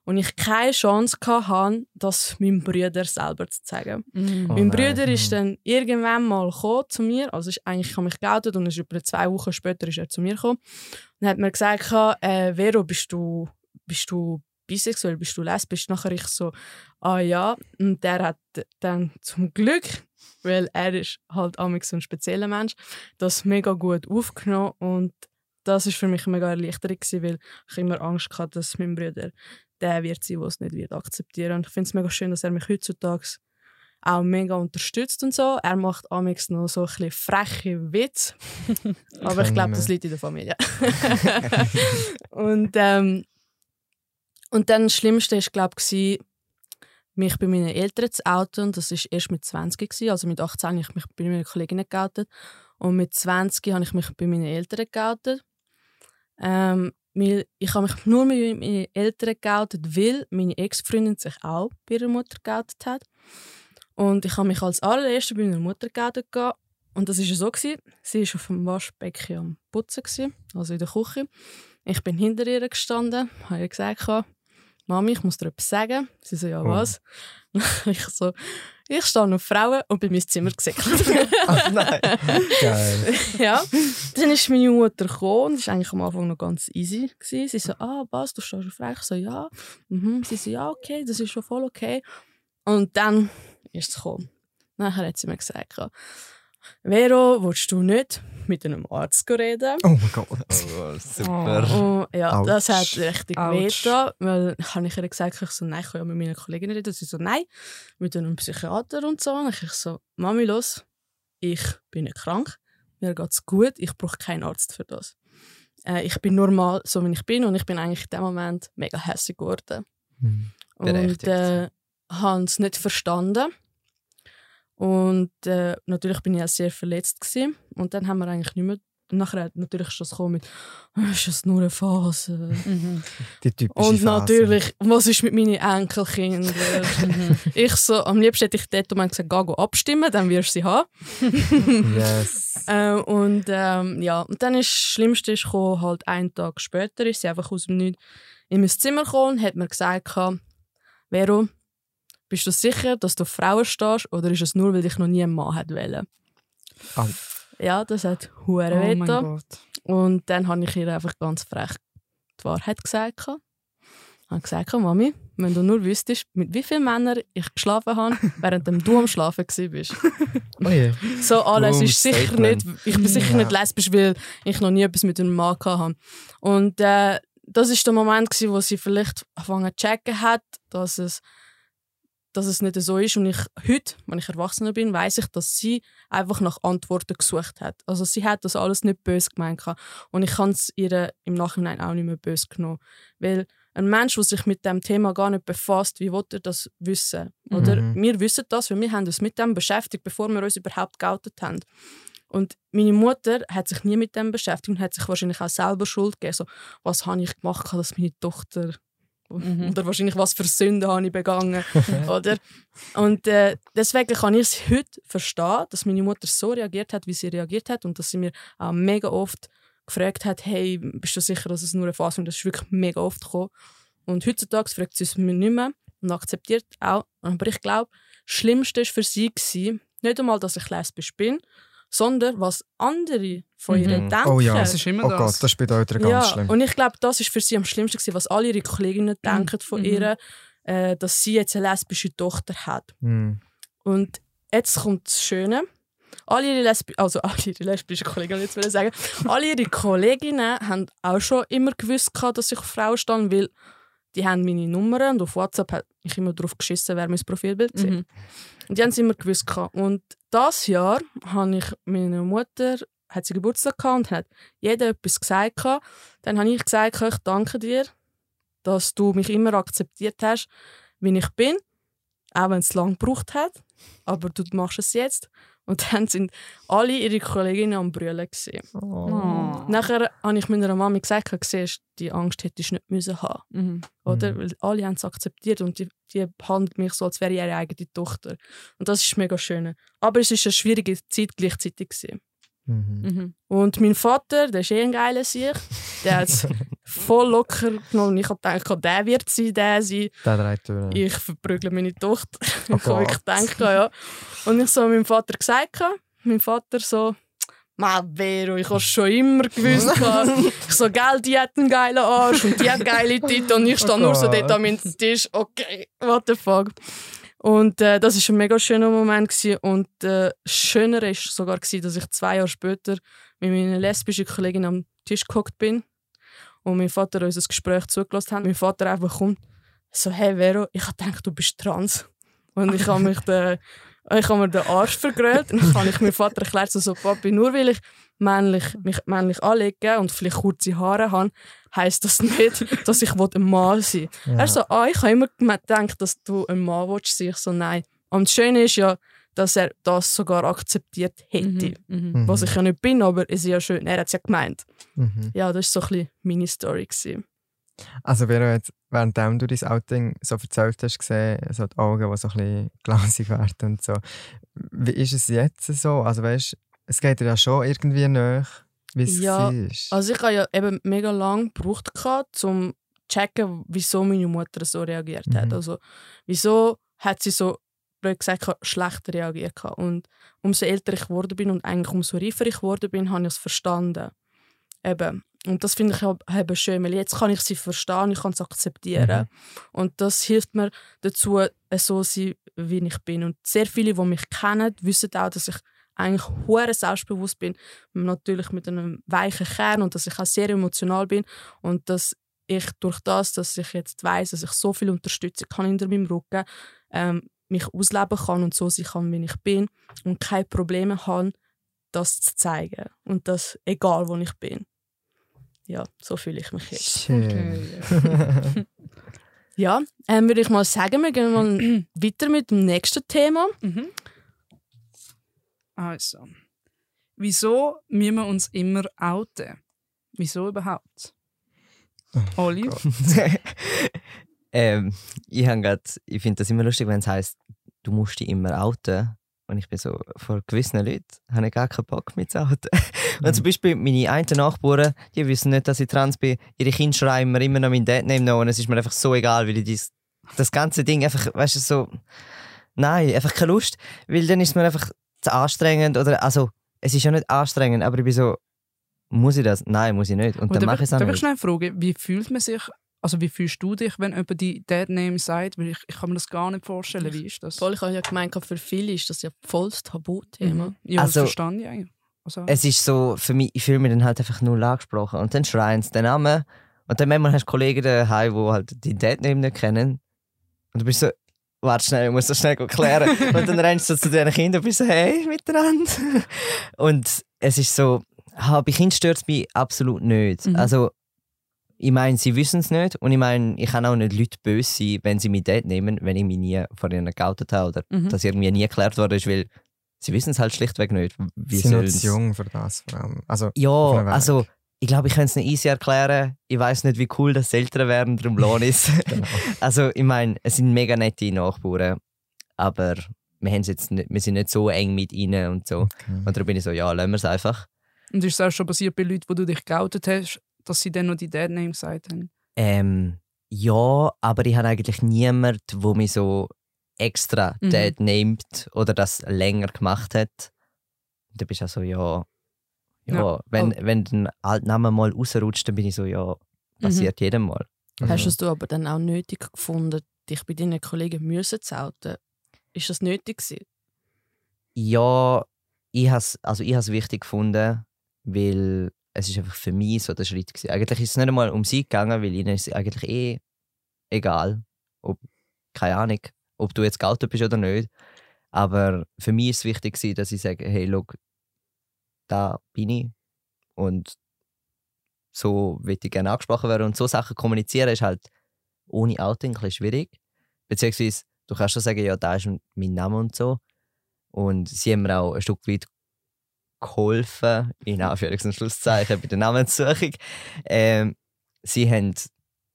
Speaker 1: Und ich keine Chance hatte, das meinem Bruder selber zu sagen. Mhm. Oh mein Bruder ist mhm. dann irgendwann mal zu mir, also ist eigentlich habe mich geoutet und ist über zwei Wochen später ist er zu mir gekommen und hat mir gesagt, äh, Vero, bist du, bist du bisexuell, bist du lesbisch? Nachher ich so, ah ja. Und der hat dann zum Glück, weil er ist halt auch so ein spezieller Mensch, das mega gut aufgenommen und das ist für mich mega erleichternd gewesen, weil ich immer Angst hatte, dass mein Bruder der wird sein, der es nicht wird akzeptieren. Und ich finde es mega schön, dass er mich heutzutage auch mega unterstützt und so. Er macht amigs noch so ein bisschen freche Witz, aber ich glaube, das liegt in der Familie. und ähm, und dann das Schlimmste war, glaube ich, mich bei meinen Eltern zu outen. Das war erst mit 20, gewesen. also mit 18 habe ich mich bei meinen Kolleginnen geoutet. Und mit 20 habe ich mich bei meinen Eltern geoutet. Ähm, ich habe mich nur mit meinen Eltern geoutet, weil meine Ex-Freundin sich auch bei ihrer Mutter geoutet hat. Und ich habe mich als allererste bei meiner Mutter geoutet. Und das war so. Gewesen. Sie war auf dem Waschbecken am Putzen, gewesen, also in der Küche. Ich bin hinter ihr gestanden, habe ihr gesagt, Mami, ich muss dir etwas sagen. Sie so, ja, oh. was? Oh. ich so, ich stehe auf Frauen und bin in mein Zimmer gesickert.
Speaker 4: Ach nein, geil.
Speaker 1: ja, dann ist meine Mutter gekommen das war eigentlich am Anfang noch ganz easy. Gewesen. Sie so, ah, was, du stehst auf Frauen? Ich so, ja. Mhm. Sie so, ja, okay, das ist schon voll okay. Und dann ist es gekommen. Nachher hat sie mir gesagt, Vero, willst du nicht mit einem Arzt reden?
Speaker 4: Oh mein Gott.
Speaker 5: Oh, super.
Speaker 1: Oh, ja, Ouch. das hat richtig weh Weil habe ich ihr gesagt, ich so, nein, ich kann ja mit meinen Kolleginnen reden. Sie so, nein, mit einem Psychiater und so. Und ich so, Mami, los, ich bin nicht krank, mir geht es gut, ich brauche keinen Arzt für das. Äh, ich bin normal, so wie ich bin und ich bin eigentlich in dem Moment mega hässlich geworden.
Speaker 5: Hm.
Speaker 1: Und äh, habe es nicht verstanden und äh, natürlich bin ich auch sehr verletzt gewesen. und dann haben wir eigentlich nicht mehr nachher natürlich ist das gekommen mit oh, ist das nur eine Phase
Speaker 4: mhm. die typische
Speaker 1: und
Speaker 4: Phase.
Speaker 1: natürlich was ist mit meinen Enkelkindern ich so am liebsten hätte ich dort und gesagt geh abstimmen dann wirst du sie haben
Speaker 4: yes.
Speaker 1: äh, und ähm, ja und dann ist das Schlimmste ist gekommen, halt einen Tag später ist sie einfach aus dem Nichts in mein Zimmer gekommen und hat mir gesagt Vero bist du sicher, dass du auf Frauen stehst oder ist es nur, weil dich noch nie ein Mann hat wollen?
Speaker 4: Oh.
Speaker 1: Ja, das hat hure oh mein Und dann habe ich ihr einfach ganz frech die Wahrheit gesagt. Ich habe gesagt, Mami, wenn du nur wüsstest, mit wie vielen Männern ich geschlafen habe, während du am Schlafen warst.
Speaker 4: Oh je.
Speaker 1: So alles Boom, ist sicher Statement. nicht, ich bin sicher ja. nicht lesbisch, weil ich noch nie etwas mit einem Mann hatte. Und äh, das war der Moment, wo sie vielleicht angefangen zu checken hat, dass es dass es nicht so ist. Und ich heute, wenn ich Erwachsener bin, weiß ich, dass sie einfach nach Antworten gesucht hat. Also sie hat das alles nicht böse gemeint. Und ich kann es ihr im Nachhinein auch nicht mehr böse genommen. Weil ein Mensch, der sich mit dem Thema gar nicht befasst, wie will er das wissen? Oder mhm. wir wissen das, weil wir haben uns mit dem beschäftigt, bevor wir uns überhaupt geoutet haben. Und meine Mutter hat sich nie mit dem beschäftigt und hat sich wahrscheinlich auch selber Schuld gegeben. So, was habe ich gemacht, dass meine Tochter Mhm. Oder wahrscheinlich, was für Sünden habe ich begangen. oder? Und äh, deswegen kann ich es heute verstehen, dass meine Mutter so reagiert hat, wie sie reagiert hat. Und dass sie mir auch mega oft gefragt hat, hey, bist du sicher, dass es nur eine Phase ist? Das ist wirklich mega oft gekommen. Und heutzutage fragt sie es mir nicht mehr und akzeptiert auch. Aber ich glaube, das Schlimmste war für sie, gewesen, nicht einmal, dass ich lesbisch bin, sondern was andere von ihr mhm. denken.
Speaker 4: Oh ja,
Speaker 2: das ist immer
Speaker 4: oh
Speaker 2: das.
Speaker 4: Gott, das bedeutet ganz
Speaker 1: ja,
Speaker 4: schlimm.
Speaker 1: Und ich glaube, das ist für sie am schlimmsten gewesen, was alle ihre Kolleginnen mhm. denken von ihr, äh, dass sie jetzt eine lesbische Tochter hat.
Speaker 4: Mhm.
Speaker 1: Und jetzt kommt das Schöne. Alle ihre, Lesbi also alle ihre lesbischen Kolleginnen, jetzt will ich sagen, alle ihre Kolleginnen haben auch schon immer gewusst, dass ich auf Frauen stehe, weil die haben meine Nummern und auf WhatsApp ich immer darauf geschissen, wer mein Profilbild sieht. Mhm. Und die haben es immer gewusst. Und das Jahr habe ich meiner Mutter hat sie Geburtstag gehabt und hat jeder etwas gesagt. Dann habe ich gesagt, ich danke dir, dass du mich immer akzeptiert hast, wie ich bin, auch wenn es lange gebraucht hat. Aber du machst es jetzt. Und dann sind alle ihre Kolleginnen am Brüllen.
Speaker 2: Oh.
Speaker 1: Nachher habe ich meiner Mama gesagt, siehst, die Angst hättest du nicht müssen haben mhm. Oder? Mhm. Weil alle haben es akzeptiert und die, die behandelt mich so, als wäre ihre eigene Tochter. Und das ist mega schön. Aber es war eine schwierige Zeit gleichzeitig.
Speaker 4: Mhm.
Speaker 1: Mhm. Und mein Vater, der ist eh ein geiler Sieg. Der hat es voll locker genommen. Ich habe gedacht, der wird sein, der sein.
Speaker 4: Der dreht durch.
Speaker 1: Ich verprügle meine Tochter.
Speaker 4: Oh
Speaker 1: ich habe gedacht, ja. Und ich so meinem Vater gesagt, mein Vater so, Ma Vero, ich habe schon immer gewusst. ich so, gell, die hat einen geilen Arsch und die hat geile Titel und ich stehe oh nur so dort meinem Tisch. Okay, what the fuck. Und äh, das war ein mega schöner Moment. Gewesen. Und äh, schöner war sogar, gewesen, dass ich zwei Jahre später mit meiner lesbischen Kollegin am Tisch gehockt bin und mein Vater uns ein Gespräch zugelassen hat. Mein Vater einfach kommt, so, hey Vero, ich habe gedacht, du bist trans. Und ich habe mich den, ich habe mir den Arsch vergrölt und dann habe ich meinem Vater erklärt, so, so Papi, nur weil ich männlich, mich männlich anlege und vielleicht kurze Haare habe, heisst das nicht, dass ich ein Mann sein will. Ja. Er so, ah, ich habe immer gedacht, dass du ein Mann willst. Ich so, nein. Und das Schöne ist ja, dass er das sogar akzeptiert hätte.
Speaker 2: Mhm.
Speaker 1: Mhm. Was ich ja nicht bin, aber es ist ja schön, er hat es ja gemeint.
Speaker 4: Mhm.
Speaker 1: Ja, das war so ein bisschen meine Story. Gewesen.
Speaker 4: Also, jetzt, während du dein Outing so erzählt hast, gesehen, so die Augen, die so ein bisschen glasig werden und so. Wie ist es jetzt so? Also, weißt es geht dir ja schon irgendwie nach, wie es
Speaker 1: Ja,
Speaker 4: ist.
Speaker 1: Also ich habe ja eben mega lange gebraucht, um zu checken, wieso meine Mutter so reagiert hat.
Speaker 4: Mhm.
Speaker 1: Also wieso hat sie so, blöd gesagt, schlecht reagiert. gehabt. Und umso älter ich geworden bin und eigentlich umso reifer ich geworden bin, habe ich es verstanden. Eben. Und das finde ich ja eben schön, weil jetzt kann ich sie verstehen, ich kann es akzeptieren. Und das hilft mir dazu, so zu sein, wie ich bin. Und sehr viele, die mich kennen, wissen auch, dass ich eigentlich hure selbstbewusst bin, natürlich mit einem weichen Kern und dass ich auch sehr emotional bin und dass ich durch das, dass ich jetzt weiß, dass ich so viel Unterstützung kann hinter meinem Rücken, ähm, mich ausleben kann und so sein kann, wie ich bin und keine Probleme habe, das zu zeigen und das egal, wo ich bin. Ja, so fühle ich mich jetzt.
Speaker 4: Schön.
Speaker 1: Ja, ähm, würde ich mal sagen, wir gehen mal weiter mit dem nächsten Thema.
Speaker 2: Mhm. Also, wieso müssen wir uns immer outen? Wieso überhaupt? Oli?
Speaker 4: Gott.
Speaker 5: ähm, ich grad- ich finde das immer lustig, wenn es heisst, du musst dich immer outen. Und ich bin so, vor gewissen Leuten habe ich gar keinen Bock mit zu outen. Und zum Beispiel meine einen Nachbarn, die wissen nicht, dass ich trans bin. Ihre Kinder schreiben mir immer noch meinen Deadname noch und es ist mir einfach so egal, weil ich dies, das ganze Ding einfach, weißt du, so, nein, einfach keine Lust. Weil dann ist es mir einfach zu anstrengend oder, also, es ist ja nicht anstrengend, aber ich bin so, muss ich das? Nein, muss ich nicht. Und dann
Speaker 2: Oder
Speaker 5: mache ich es auch
Speaker 2: darf ich
Speaker 5: nicht.
Speaker 2: schnell fragen, wie fühlt man sich, also wie fühlst du dich, wenn jemand die Deadname sagt? Weil ich, ich kann mir das gar nicht vorstellen, wie ist das?
Speaker 1: Voll, ich habe ja gemeint, für viele ist das ja voll das Tabuthema.
Speaker 2: Mhm. Ja,
Speaker 5: Also-
Speaker 2: das verstehe ich eigentlich. Also,
Speaker 5: es ist so, für mich, ich fühle mich dann halt einfach null angesprochen. Und dann schreien sie den Namen. Und dann manchmal hast du Kollegen daheim, die halt die Deadname nicht kennen. Und du bist so, warte schnell, ich muss das schnell klären. und dann rennst du zu diesen Kindern und bist so, hey, miteinander. und es ist so, bei Kindern stört es mich absolut nicht.
Speaker 2: Mhm.
Speaker 5: Also, ich meine, sie wissen es nicht. Und ich meine, ich kann auch nicht Leute böse sein, wenn sie mich Date nehmen, wenn ich mich nie von ihnen geoutet habe oder
Speaker 2: Mhm.
Speaker 5: dass irgendwie nie geklärt worden ist, weil sie wissen es halt schlichtweg nicht. Wie
Speaker 4: Sie sind noch
Speaker 5: sollen's-
Speaker 4: zu jung für das. Vor allem. Also,
Speaker 5: ja, also ich glaube, ich kann es nicht easy erklären. Ich weiß nicht, wie cool das Eltern werden, darum lohnt es.
Speaker 4: Genau.
Speaker 5: also ich meine, es sind mega nette Nachbarn, aber wir, jetzt nicht, wir sind nicht so eng mit ihnen und so.
Speaker 4: Okay.
Speaker 5: Und darum bin ich so, ja, lassen wir es einfach.
Speaker 2: und ist es auch schon passiert bei Leuten, wo du dich geoutet hast, dass sie dann noch die Deadname gesagt haben?
Speaker 5: Ähm, ja, aber ich habe eigentlich niemanden, der mich so extra
Speaker 2: Mhm.
Speaker 5: dort nimmt oder das länger gemacht hat. Da bist du auch so, ja, ja,
Speaker 2: Ja.
Speaker 5: wenn, wenn der Altname mal rausrutscht, dann bin ich so, ja, passiert jedem Mal.
Speaker 4: Mhm.
Speaker 1: Hast du es du aber dann auch nötig gefunden, dich bei deinen Kollegen müssen zu outen? Ist das nötig gewesen?
Speaker 5: Ja, ich has also ich has wichtig gefunden, weil es ist einfach für mich so der Schritt gewesen. Eigentlich ist es nicht einmal um sie gegangen, weil ihnen ist eigentlich eh egal, ob keine Ahnung, ob du jetzt geoutet bist oder nicht. Aber für mich ist es wichtig gewesen, dass ich sage, hey, look, da bin ich und so will ich gerne angesprochen werden und so Sachen kommunizieren ist halt ohne Outing ein bisschen schwierig. Beziehungsweise du kannst schon sagen, ja, da ist mein Name und so. Und sie haben mir auch ein Stück weit geholfen, in Anführungs- und Schlusszeichen, bei der Namenssuchung. Ähm, sie haben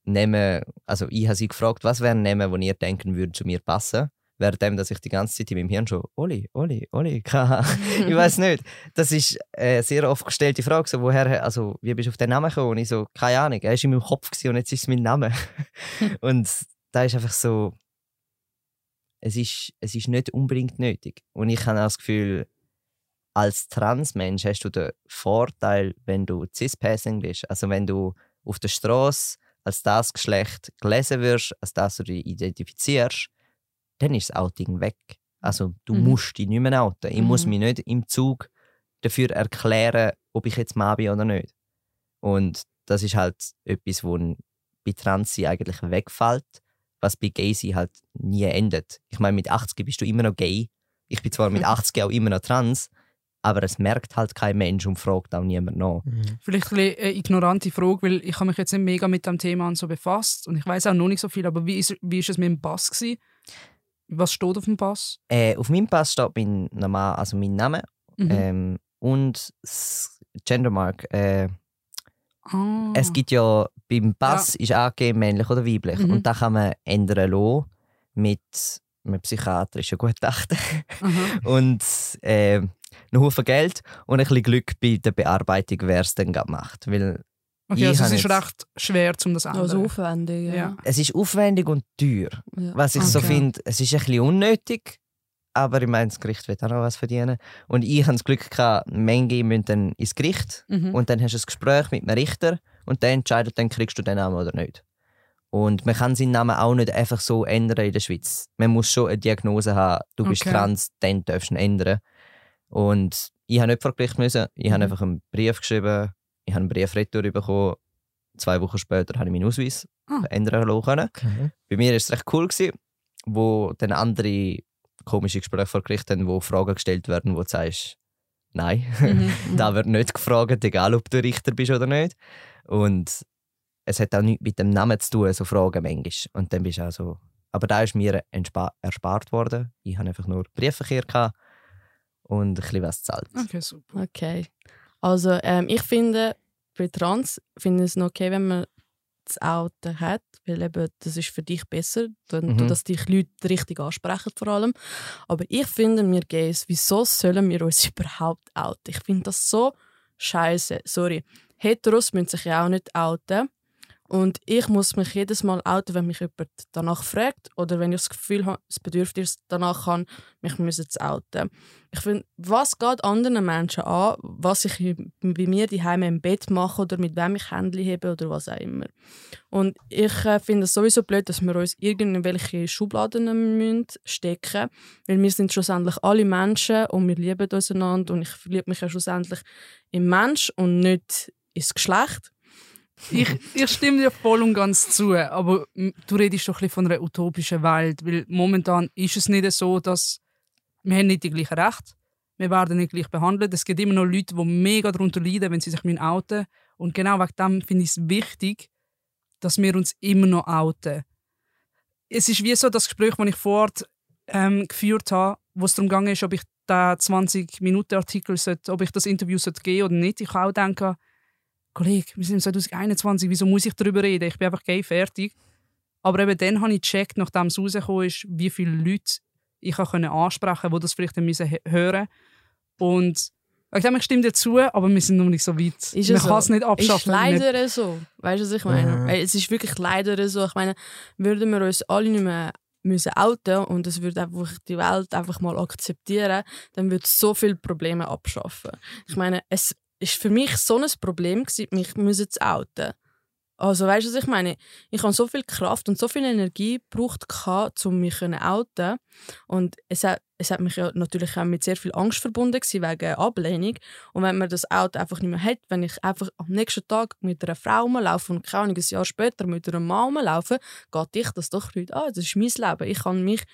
Speaker 5: Namen, also ich habe sie gefragt, was wären Namen, die ihr denken würden zu mir passen. Währenddem, dass ich die ganze Zeit in meinem Hirn schon Oli, Oli, Oli, KH. ich weiß nicht. Das ist eine sehr oft gestellte Frage, so, woher, also wie bist du auf den Namen gekommen? Und ich so, keine Ahnung, er war in meinem Kopf und jetzt ist es mein Name. und da ist einfach so, es ist, es ist nicht unbedingt nötig. Und ich habe auch das Gefühl, als Transmensch hast du den Vorteil, wenn du cis-passing bist. Also wenn du auf der Straße als das Geschlecht gelesen wirst, als das du dich identifizierst, dann ist das Outing weg. Also du
Speaker 2: Mhm.
Speaker 5: musst dich nicht mehr outen. Ich muss
Speaker 1: Mhm.
Speaker 5: mich nicht im Zug dafür erklären, ob ich jetzt Mann bin oder nicht. Und das ist halt etwas, wo bei Transi eigentlich wegfällt, was bei Gay sein halt nie endet. Ich meine, mit 80 bist du immer noch gay. Ich bin zwar mit 80 auch immer noch trans, aber es merkt halt kein Mensch und fragt auch niemand nach.
Speaker 4: Mhm.
Speaker 2: Vielleicht eine ignorante Frage, weil ich habe mich jetzt nicht mega mit dem Thema und so befasst und ich weiß auch noch nicht so viel, aber wie ist, wie ist es mit dem Pass gewesen? Was steht auf dem Pass?
Speaker 5: Äh, auf meinem Pass steht mein, normal, also mein Name mhm. ähm, und das Gendermark. Äh, oh. Es gibt ja beim Pass ja. ist angegeben, männlich oder weiblich. Mhm. Und da kann man ändern lassen mit einem psychiatrischen Gutachten. und äh, einen Haufen Geld und ein bisschen Glück bei der Bearbeitung, wer es dann macht. Weil
Speaker 2: Okay, also es ist recht schwer, um das
Speaker 1: anzuwenden. Also aufwendig, ja. ja.
Speaker 5: Es ist aufwendig und teuer. Ja. Was ich okay. so finde, es ist ein bisschen unnötig, aber ich meine, das Gericht wird auch noch was verdienen. Und ich habe das Glück gehabt, Menge müssen dann ins Gericht mhm. und dann hast du ein Gespräch mit einem Richter und der entscheidet, dann kriegst du den Namen oder nicht. Und man kann seinen Namen auch nicht einfach so ändern in der Schweiz. Man muss schon eine Diagnose haben, du bist okay. trans, dann darfst du ihn ändern. Und ich habe nicht vor Gericht müssen, ich mhm. habe einfach einen Brief geschrieben, ich habe einen Brief retour bekommen. Zwei Wochen später habe ich meinen Ausweis ah. ändern können. Okay. Bei mir war es recht cool, gewesen, wo dann andere komische Gespräche vor Gericht haben, wo Fragen gestellt werden, wo du sagst, nein, mhm. mhm. da wird nicht gefragt, egal ob du Richter bist oder nicht. Und es hat auch nichts mit dem Namen zu tun, so Fragen manchmal. Und dann bist du auch so. Aber da ist mir erspart worden. Ich hatte einfach nur Briefverkehr gehabt und ein bisschen was zahlt.
Speaker 2: Okay, super.
Speaker 1: Okay. Also ähm, ich finde, bei Trans finde ich es noch okay, wenn man das Auto hat, weil eben, das ist für dich besser, dann, mhm. dass dich Leute richtig ansprechen vor allem. Aber ich finde, wir Gays, wieso sollen wir uns überhaupt outen? Ich finde das so scheiße. Sorry. Heteros müssen sich ja auch nicht outen. Und ich muss mich jedes Mal outen, wenn mich jemand danach fragt oder wenn ich das Gefühl habe, das Bedürfnis danach habe, mich müssen zu outen. Ich finde, was geht anderen Menschen an, was ich bei mir daheim im Bett mache oder mit wem ich Hände hebe oder was auch immer. Und ich äh, finde es sowieso blöd, dass wir uns irgendwelche Schubladen müssen stecken weil wir sind schlussendlich alle Menschen und wir lieben uns einander und ich verliebe mich ja schlussendlich im Mensch und nicht ins Geschlecht.
Speaker 2: Ich, ich stimme dir voll und ganz zu, aber du redest doch ein von einer utopischen Welt, weil momentan ist es nicht so, dass wir haben nicht die gleichen Rechte, wir werden nicht gleich behandelt. Es gibt immer noch Leute, die mega darunter leiden, wenn sie sich outen. Und genau wegen dem finde ich es wichtig, dass wir uns immer noch outen. Es ist wie so das Gespräch, das ich vor Ort ähm, geführt habe, wo es darum ging, ob ich den 20-Minuten-Artikel, ob ich das Interview geben sollte oder nicht. Ich auch denke, Kollege, wir sind 2021, wieso muss ich darüber reden? Ich bin einfach gay, fertig. Aber eben dann habe ich gecheckt, nachdem es rausgekommen ist, wie viele Leute ich ansprechen konnte, die das vielleicht müssen hören Und ich denke, ich stimme dir zu, aber wir sind noch nicht so weit.
Speaker 1: Ist Man so? kann es nicht abschaffen. Ist leider nicht... so. Weißt du, was ich meine? Mhm. Es ist wirklich leider so. Ich meine, würden wir uns alle nicht mehr müssen outen und es würde einfach die Welt einfach mal akzeptieren, dann würde es so viele Probleme abschaffen. Ich meine, es, ist für mich so ein Problem mich zu outen. Also weißt du, was ich meine? Ich habe so viel Kraft und so viel Energie gebraucht, um mich zu outen. Und es hat, es hat mich ja natürlich auch mit sehr viel Angst verbunden wegen Ablehnung. Und wenn man das Auto einfach nicht mehr hat, wenn ich einfach am nächsten Tag mit einer Frau laufe und keine Ahnung, ein Jahr später mit einer Mann laufe, geht ich das doch nicht an. Das ist mein Leben. Ich kann mich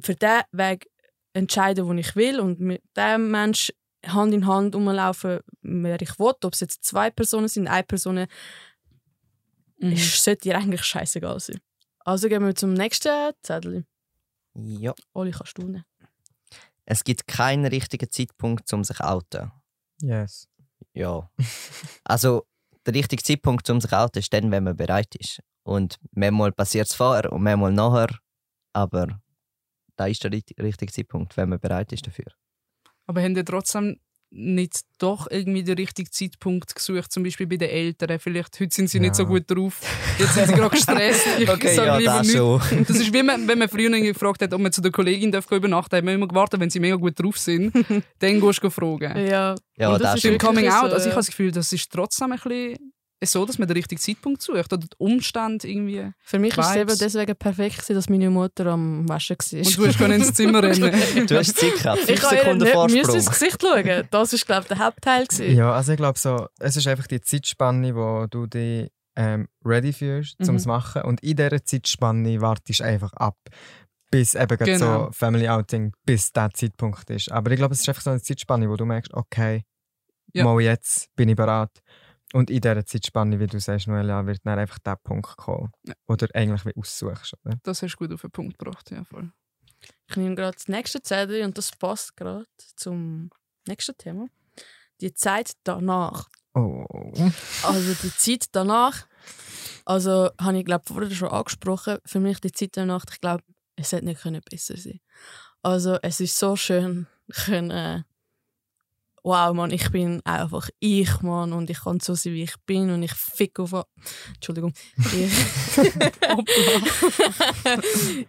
Speaker 1: für den Weg entscheiden, wo ich will und mit dem Mensch Hand in Hand rumlaufen, wer ich will. Ob es jetzt zwei Personen sind, eine Person, mhm. sollte dir eigentlich scheißegal sein. Also gehen wir zum nächsten Zettel.
Speaker 5: Ja.
Speaker 1: Oli, kannst du nehmen.
Speaker 5: Es gibt keinen richtigen Zeitpunkt, um sich zu outen.
Speaker 4: Yes.
Speaker 5: Ja. also, der richtige Zeitpunkt, um sich zu outen, ist dann, wenn man bereit ist. Und manchmal passiert es vorher und manchmal nachher. Aber da ist der richtige Zeitpunkt, wenn man bereit ist dafür.
Speaker 2: Aber haben ihr trotzdem nicht doch irgendwie den richtigen Zeitpunkt gesucht, zum Beispiel bei den Eltern? Vielleicht heute sind sie ja. nicht so gut drauf, jetzt sind sie gerade gestresst. Ich
Speaker 5: okay, sage ja, lieber das
Speaker 2: nicht. Das ist wie man, wenn man früher gefragt hat, ob man zu der Kollegin darf übernachten darf, haben wir immer gewartet, wenn sie mega gut drauf sind, dann gehst du fragen.
Speaker 1: Ja,
Speaker 5: ja das,
Speaker 2: das ist im Coming Out. Also ich habe das Gefühl, das ist trotzdem ein bisschen so, dass man den richtigen Zeitpunkt sucht oder die Umstände irgendwie.
Speaker 1: Für mich war es eben deswegen perfekt, dass meine Mutter am Waschen war.
Speaker 2: Und du hast ins Zimmer rennen.
Speaker 5: du hast Zeit gehabt, fünf Sekunden Vorsprung. Ich
Speaker 1: ins Gesicht schauen. Das war, glaube ich, der Hauptteil. Gewesen.
Speaker 4: Ja, also ich glaube so, es ist einfach die Zeitspanne, wo du dich ähm, ready fühlst, um es mhm. zu machen. Und in dieser Zeitspanne wartest du einfach ab bis eben genau. so Family Outing, bis der Zeitpunkt ist. Aber ich glaube, es ist einfach so eine Zeitspanne, wo du merkst, okay, ja. mal jetzt bin ich bereit. Und in dieser Zeitspanne, wie du sagst, Noelia, wird dann einfach der Punkt kommen, ja. du eigentlich wie aussuchst. Oder?
Speaker 2: Das hast du gut auf den Punkt gebracht, ja voll.
Speaker 1: Ich nehme gerade das nächste Zettel und das passt gerade zum nächsten Thema. Die Zeit danach.
Speaker 4: Oh.
Speaker 1: Also die Zeit danach, also habe ich glaube vorher schon angesprochen, für mich die Zeit danach, ich glaube, es hätte nicht besser sein Also es ist so schön, können wow, Mann, ich bin einfach ich, Mann, und ich kann so sein, wie ich bin, und ich fick auf. Entschuldigung. Ich,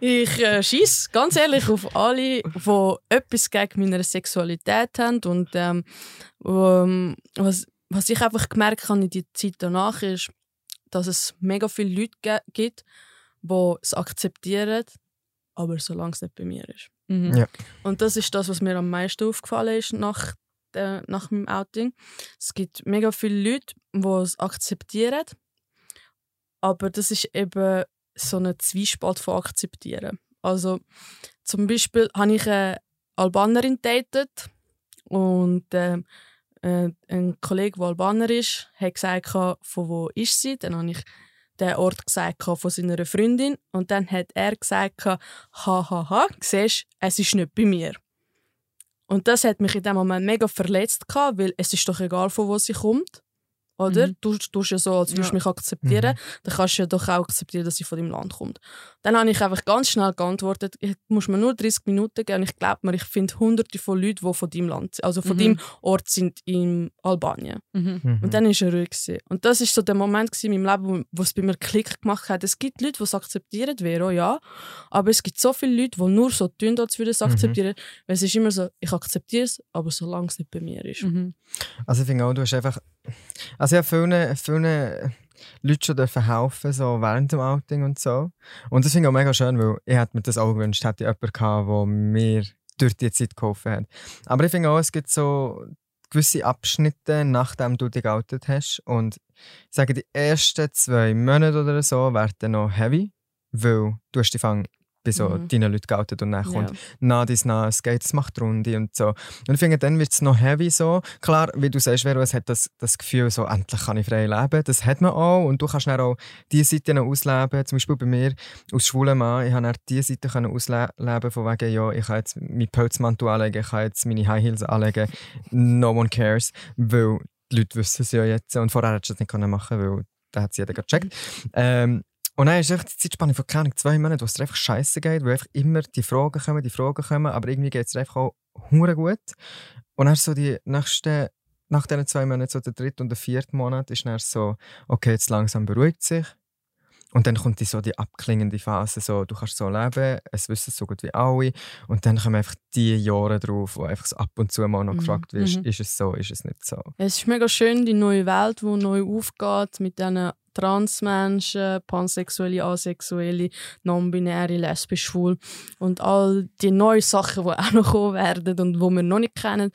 Speaker 1: ich äh, schieß ganz ehrlich auf alle, die etwas gegen meine Sexualität haben. Und ähm, ähm, was, was ich einfach gemerkt habe in der Zeit danach ist, dass es mega viele Leute gibt, die es akzeptieren, aber solange es nicht bei mir ist.
Speaker 4: Mhm. Ja.
Speaker 1: Und das ist das, was mir am meisten aufgefallen ist nach äh, nach meinem Outing. Es gibt mega viele Leute, die es akzeptieren, aber das ist eben so eine Zwiespalt von akzeptieren. Also zum Beispiel habe ich eine Albanerin datet und äh, äh, ein Kollege, der Albaner ist, hat gesagt, von wo ist sie. Dann habe ich den Ort gesagt von seiner Freundin und dann hat er gesagt, hahaha, ha, siehst, es ist nicht bei mir. Und das hat mich in dem Moment mega verletzt, weil es ist doch egal, von wo sie kommt. Oder? Mhm. Du tust ja so, als würdest du ja. mich akzeptieren. Mhm. Dann kannst du ja doch auch akzeptieren, dass sie von deinem Land kommt. Dann habe ich einfach ganz schnell geantwortet, ich muss mir nur 30 Minuten geben. Und ich glaube mir, ich finde hunderte von Leuten, die von deinem Land also von mhm. deinem Ort sind in Albanien. Mhm. mhm. Und dann war er ruhig. Gewesen. Und das war so der Moment in meinem Leben, wo es bei mir Klick gemacht hat. Es gibt Leute, die es akzeptieren, Vero, ja. Aber es gibt so viele Leute, die nur so tun, als würden es mhm. akzeptieren. Weil es ist immer so, ich akzeptiere es, aber solange es nicht bei mir ist.
Speaker 2: Mhm.
Speaker 4: Also ich finde auch, du hast einfach also ich habe vielen, vielen Leuten schon helfen, so während dem Outing und so. Und das finde ich auch mega schön, weil ich hätte mir das auch gewünscht, hätte ich jemanden gehabt, der mir durch die Zeit geholfen hat. Aber ich finde auch, es gibt so gewisse Abschnitte, nachdem du dich geoutet hast. Und ich sage, die ersten zwei Monate oder so werden noch heavy, weil du hast die Fang bei so mhm. deinen Leuten geoutet und dann kommt ja. nah dies nah, es geht, es macht Runde und so. Und ich finde, dann wird es noch heavy so. Klar, wie du sagst, Vero, es hat das, das Gefühl, so, endlich kann ich frei leben. Das hat man auch und du kannst dann auch diese Seite noch ausleben. Zum Beispiel bei mir als schwuler Mann, ich habe dann diese Seite können ausleben von wegen, ja, ich kann jetzt meinen Pelzmantel anlegen, ich kann jetzt meine High Heels anlegen, no one cares, weil die Leute wissen es ja jetzt und vorher hättest du das nicht machen können, weil da hat es jeder gecheckt. Mhm. Ähm, und dann ist echt die Zeitspanne von keine zwei Monaten, wo es einfach scheiße geht, wo einfach immer die Fragen kommen, die Fragen kommen, aber irgendwie geht es einfach auch hure gut. Und dann so die nächsten, nach diesen zwei Monaten, so der dritte und der vierte Monat, ist dann so, okay, jetzt langsam beruhigt sich. Und dann kommt die so die abklingende Phase, so, du kannst so leben, es wissen so gut wie alle. Und dann kommen einfach die Jahre drauf, wo einfach so ab und zu mal noch mhm. gefragt wird, mhm. ist es so, ist es nicht so.
Speaker 1: Es ist mega schön, die neue Welt, die neu aufgeht, mit diesen Transmenschen, Pansexuelle, Asexuelle, Non-Binäre, Lesbisch, Schwul und all die neuen Sachen, die auch noch kommen werden und die wir noch nicht kennen.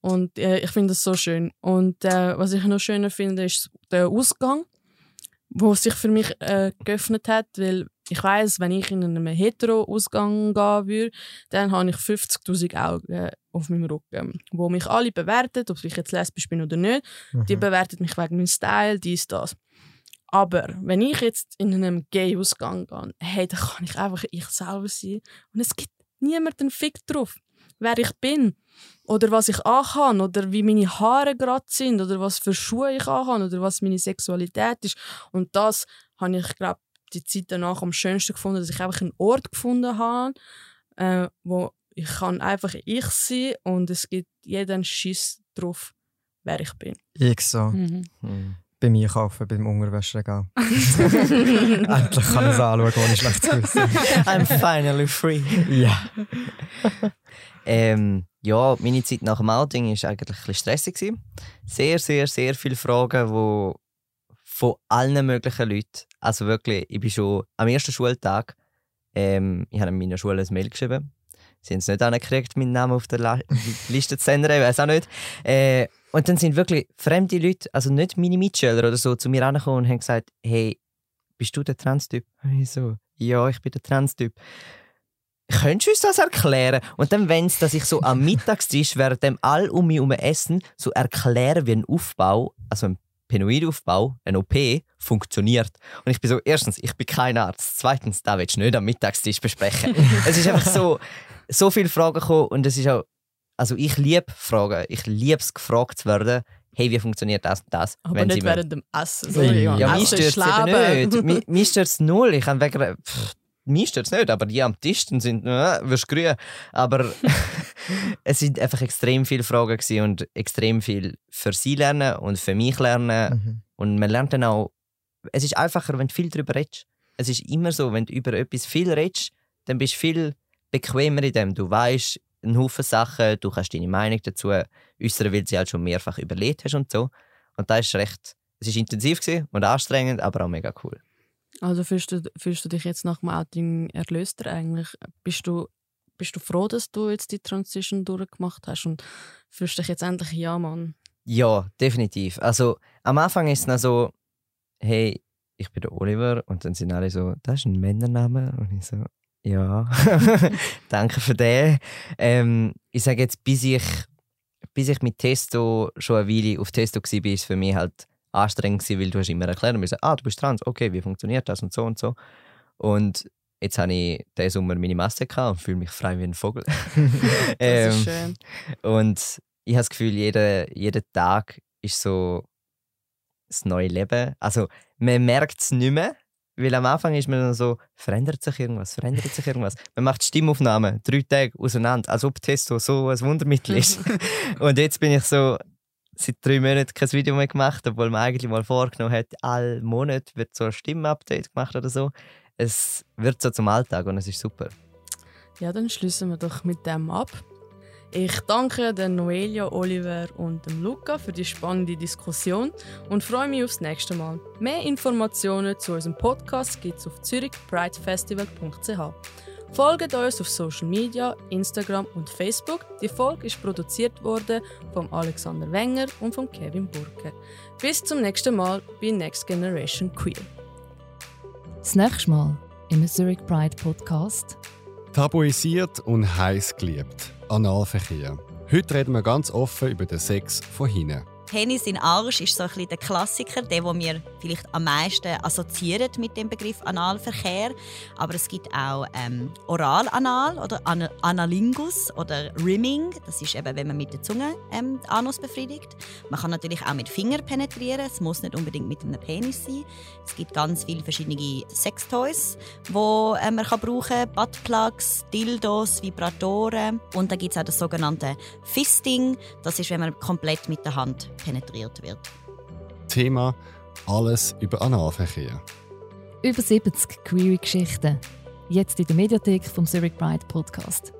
Speaker 1: Und äh, ich finde das so schön. Und äh, was ich noch schöner finde, ist der Ausgang, wo sich für mich äh, geöffnet hat, weil ich weiß, wenn ich in einem Hetero-Ausgang gehen würde, dann habe ich 50.000 Augen auf meinem Rücken, wo mich alle bewerten, ob ich jetzt lesbisch bin oder nicht. Mhm. Die bewerten mich wegen meinem Style, dies, das. Aber wenn ich jetzt in einem Gay-Ausgang gehe, hey, dann kann ich einfach ich selber sein. Und es gibt niemanden Fick drauf, wer ich bin. Oder was ich anhabe, oder wie meine Haare gerade sind, oder was für Schuhe ich anhabe, oder was meine Sexualität ist. Und das habe ich, glaube die Zeit danach am schönsten gefunden, dass ich einfach einen Ort gefunden habe, äh, wo ich kann einfach ich sein und es gibt jeden Schiss drauf, wer ich bin.
Speaker 4: Ich so. Mhm. Mhm bei mir kaufen, beim Unterwäscheregal. Endlich kann ich es anschauen, ohne schlechtes Gewissen.
Speaker 5: I'm finally free.
Speaker 4: Ja.
Speaker 5: ähm, ja, meine Zeit nach dem Outing war eigentlich ein bisschen stressig. Sehr, sehr, sehr viele Fragen, die von allen möglichen Leuten, also wirklich, ich bin schon am ersten Schultag, ähm, ich habe in meiner Schule ein Mail geschrieben. Sie haben es nicht angekriegt, meinen Namen auf der La Liste zu ändern, ich weiß auch nicht. Äh, und dann sind wirklich fremde Leute, also nicht meine Mitschüler oder so, zu mir angekommen und haben gesagt, hey, bist du der Trans-Typ? Ich so, ja, ich bin der Trans-Typ. Könntest du uns das erklären? Und dann, wenn es, dass ich so am Mittagstisch, während dem all um mich herum essen, so erklären wie ein Aufbau, also ein Penoidaufbau, ein OP, funktioniert. Und ich bin so, erstens, ich bin kein Arzt. Zweitens, da willst du nicht am Mittagstisch besprechen. es ist einfach so, so viele Fragen gekommen und es ist auch, also ich liebe Fragen. Ich liebe es, gefragt zu werden. Hey, wie funktioniert das und das?
Speaker 1: Aber nicht während dem Essen.
Speaker 5: So, ja, ja mich stört es eben nicht. mich, stört es null. Ich habe wegen, pff, mich stört es nicht, aber die am Tisch sind, äh, wirst grün. Aber es sind einfach extrem viele Fragen und extrem viel für sie lernen und für mich lernen. Mhm. Und man lernt dann auch, es ist einfacher, wenn du viel darüber redest. Es ist immer so, wenn du über etwas viel redest, dann bist du viel bequemer in dem. Du weißt einen Haufen Sachen, du kannst deine Meinung dazu äußern, weil du sie halt schon mehrfach überlegt hast und so. Und da ist recht, es ist intensiv und anstrengend, aber auch mega cool.
Speaker 1: Also fühlst du, fühlst du dich jetzt nach dem Outing erlöster eigentlich? Bist du, bist du froh, dass du jetzt die Transition durchgemacht hast und fühlst dich jetzt endlich ja, Mann?
Speaker 5: Ja, definitiv. Also am Anfang ist es noch so, hey, ich bin der Oliver und dann sind alle so, das ist ein Männername und ich so, ja, danke für den. Ähm, ich sage jetzt, bis ich, bis ich mit Testo schon eine Weile auf Testo war, war es für mich halt anstrengend gewesen, weil du hast immer erklären müssen, ah, du bist trans, okay, wie funktioniert das und so und so. Und jetzt habe ich diesen Sommer meine Masse gehabt und fühle mich frei wie ein Vogel.
Speaker 1: das ähm, ist schön.
Speaker 5: Und ich habe das Gefühl, jeder, jeder Tag ist so das neue Leben. Also man merkt es nicht mehr, weil am Anfang ist man dann so, verändert sich irgendwas, verändert sich irgendwas. Man macht Stimmaufnahmen, drei Tage auseinander, als ob Testo so ein Wundermittel ist. und jetzt bin ich so, seit drei Monaten kein Video mehr gemacht, obwohl man eigentlich mal vorgenommen hat, alle Monat wird so ein Stimmupdate gemacht oder so. Es wird so zum Alltag und es ist super.
Speaker 1: Ja, dann schließen wir doch mit dem ab. Ich danke den Noelia, Oliver und dem Luca für die spannende Diskussion und freue mich aufs nächste Mal. Mehr Informationen zu unserem Podcast gibt es auf zürichpridefestival.ch. Folgt uns auf Social Media, Instagram und Facebook. Die Folge ist produziert worden von Alexander Wenger und von Kevin Burke. Bis zum nächsten Mal bei Next Generation Queer.
Speaker 3: Das nächste Mal im Zurich Pride Podcast.
Speaker 6: Tabuisiert und heiß geliebt. Analverkehr. Heute reden wir ganz offen über den Sex von hinten.
Speaker 7: Penis in Arsch ist so ein bisschen der Klassiker, der, den wir vielleicht am meisten assoziieren mit dem Begriff Analverkehr. Aber es gibt auch ähm, Oralanal oder An Analingus oder Rimming. Das ist eben, wenn man mit der Zunge ähm, Anus befriedigt. Man kann natürlich auch mit Finger penetrieren. Es muss nicht unbedingt mit einem Penis sein. Es gibt ganz viele verschiedene Sextoys, die äh, man kann brauchen kann. Buttplugs, Dildos, Vibratoren. Und dann gibt es auch das sogenannte Fisting. Das ist, wenn man komplett mit der Hand penetriert wird.
Speaker 6: Thema Alles über Analverkehr.
Speaker 3: Über 70 Query-Geschichten. Jetzt in der Mediathek vom Zurich Pride Podcast.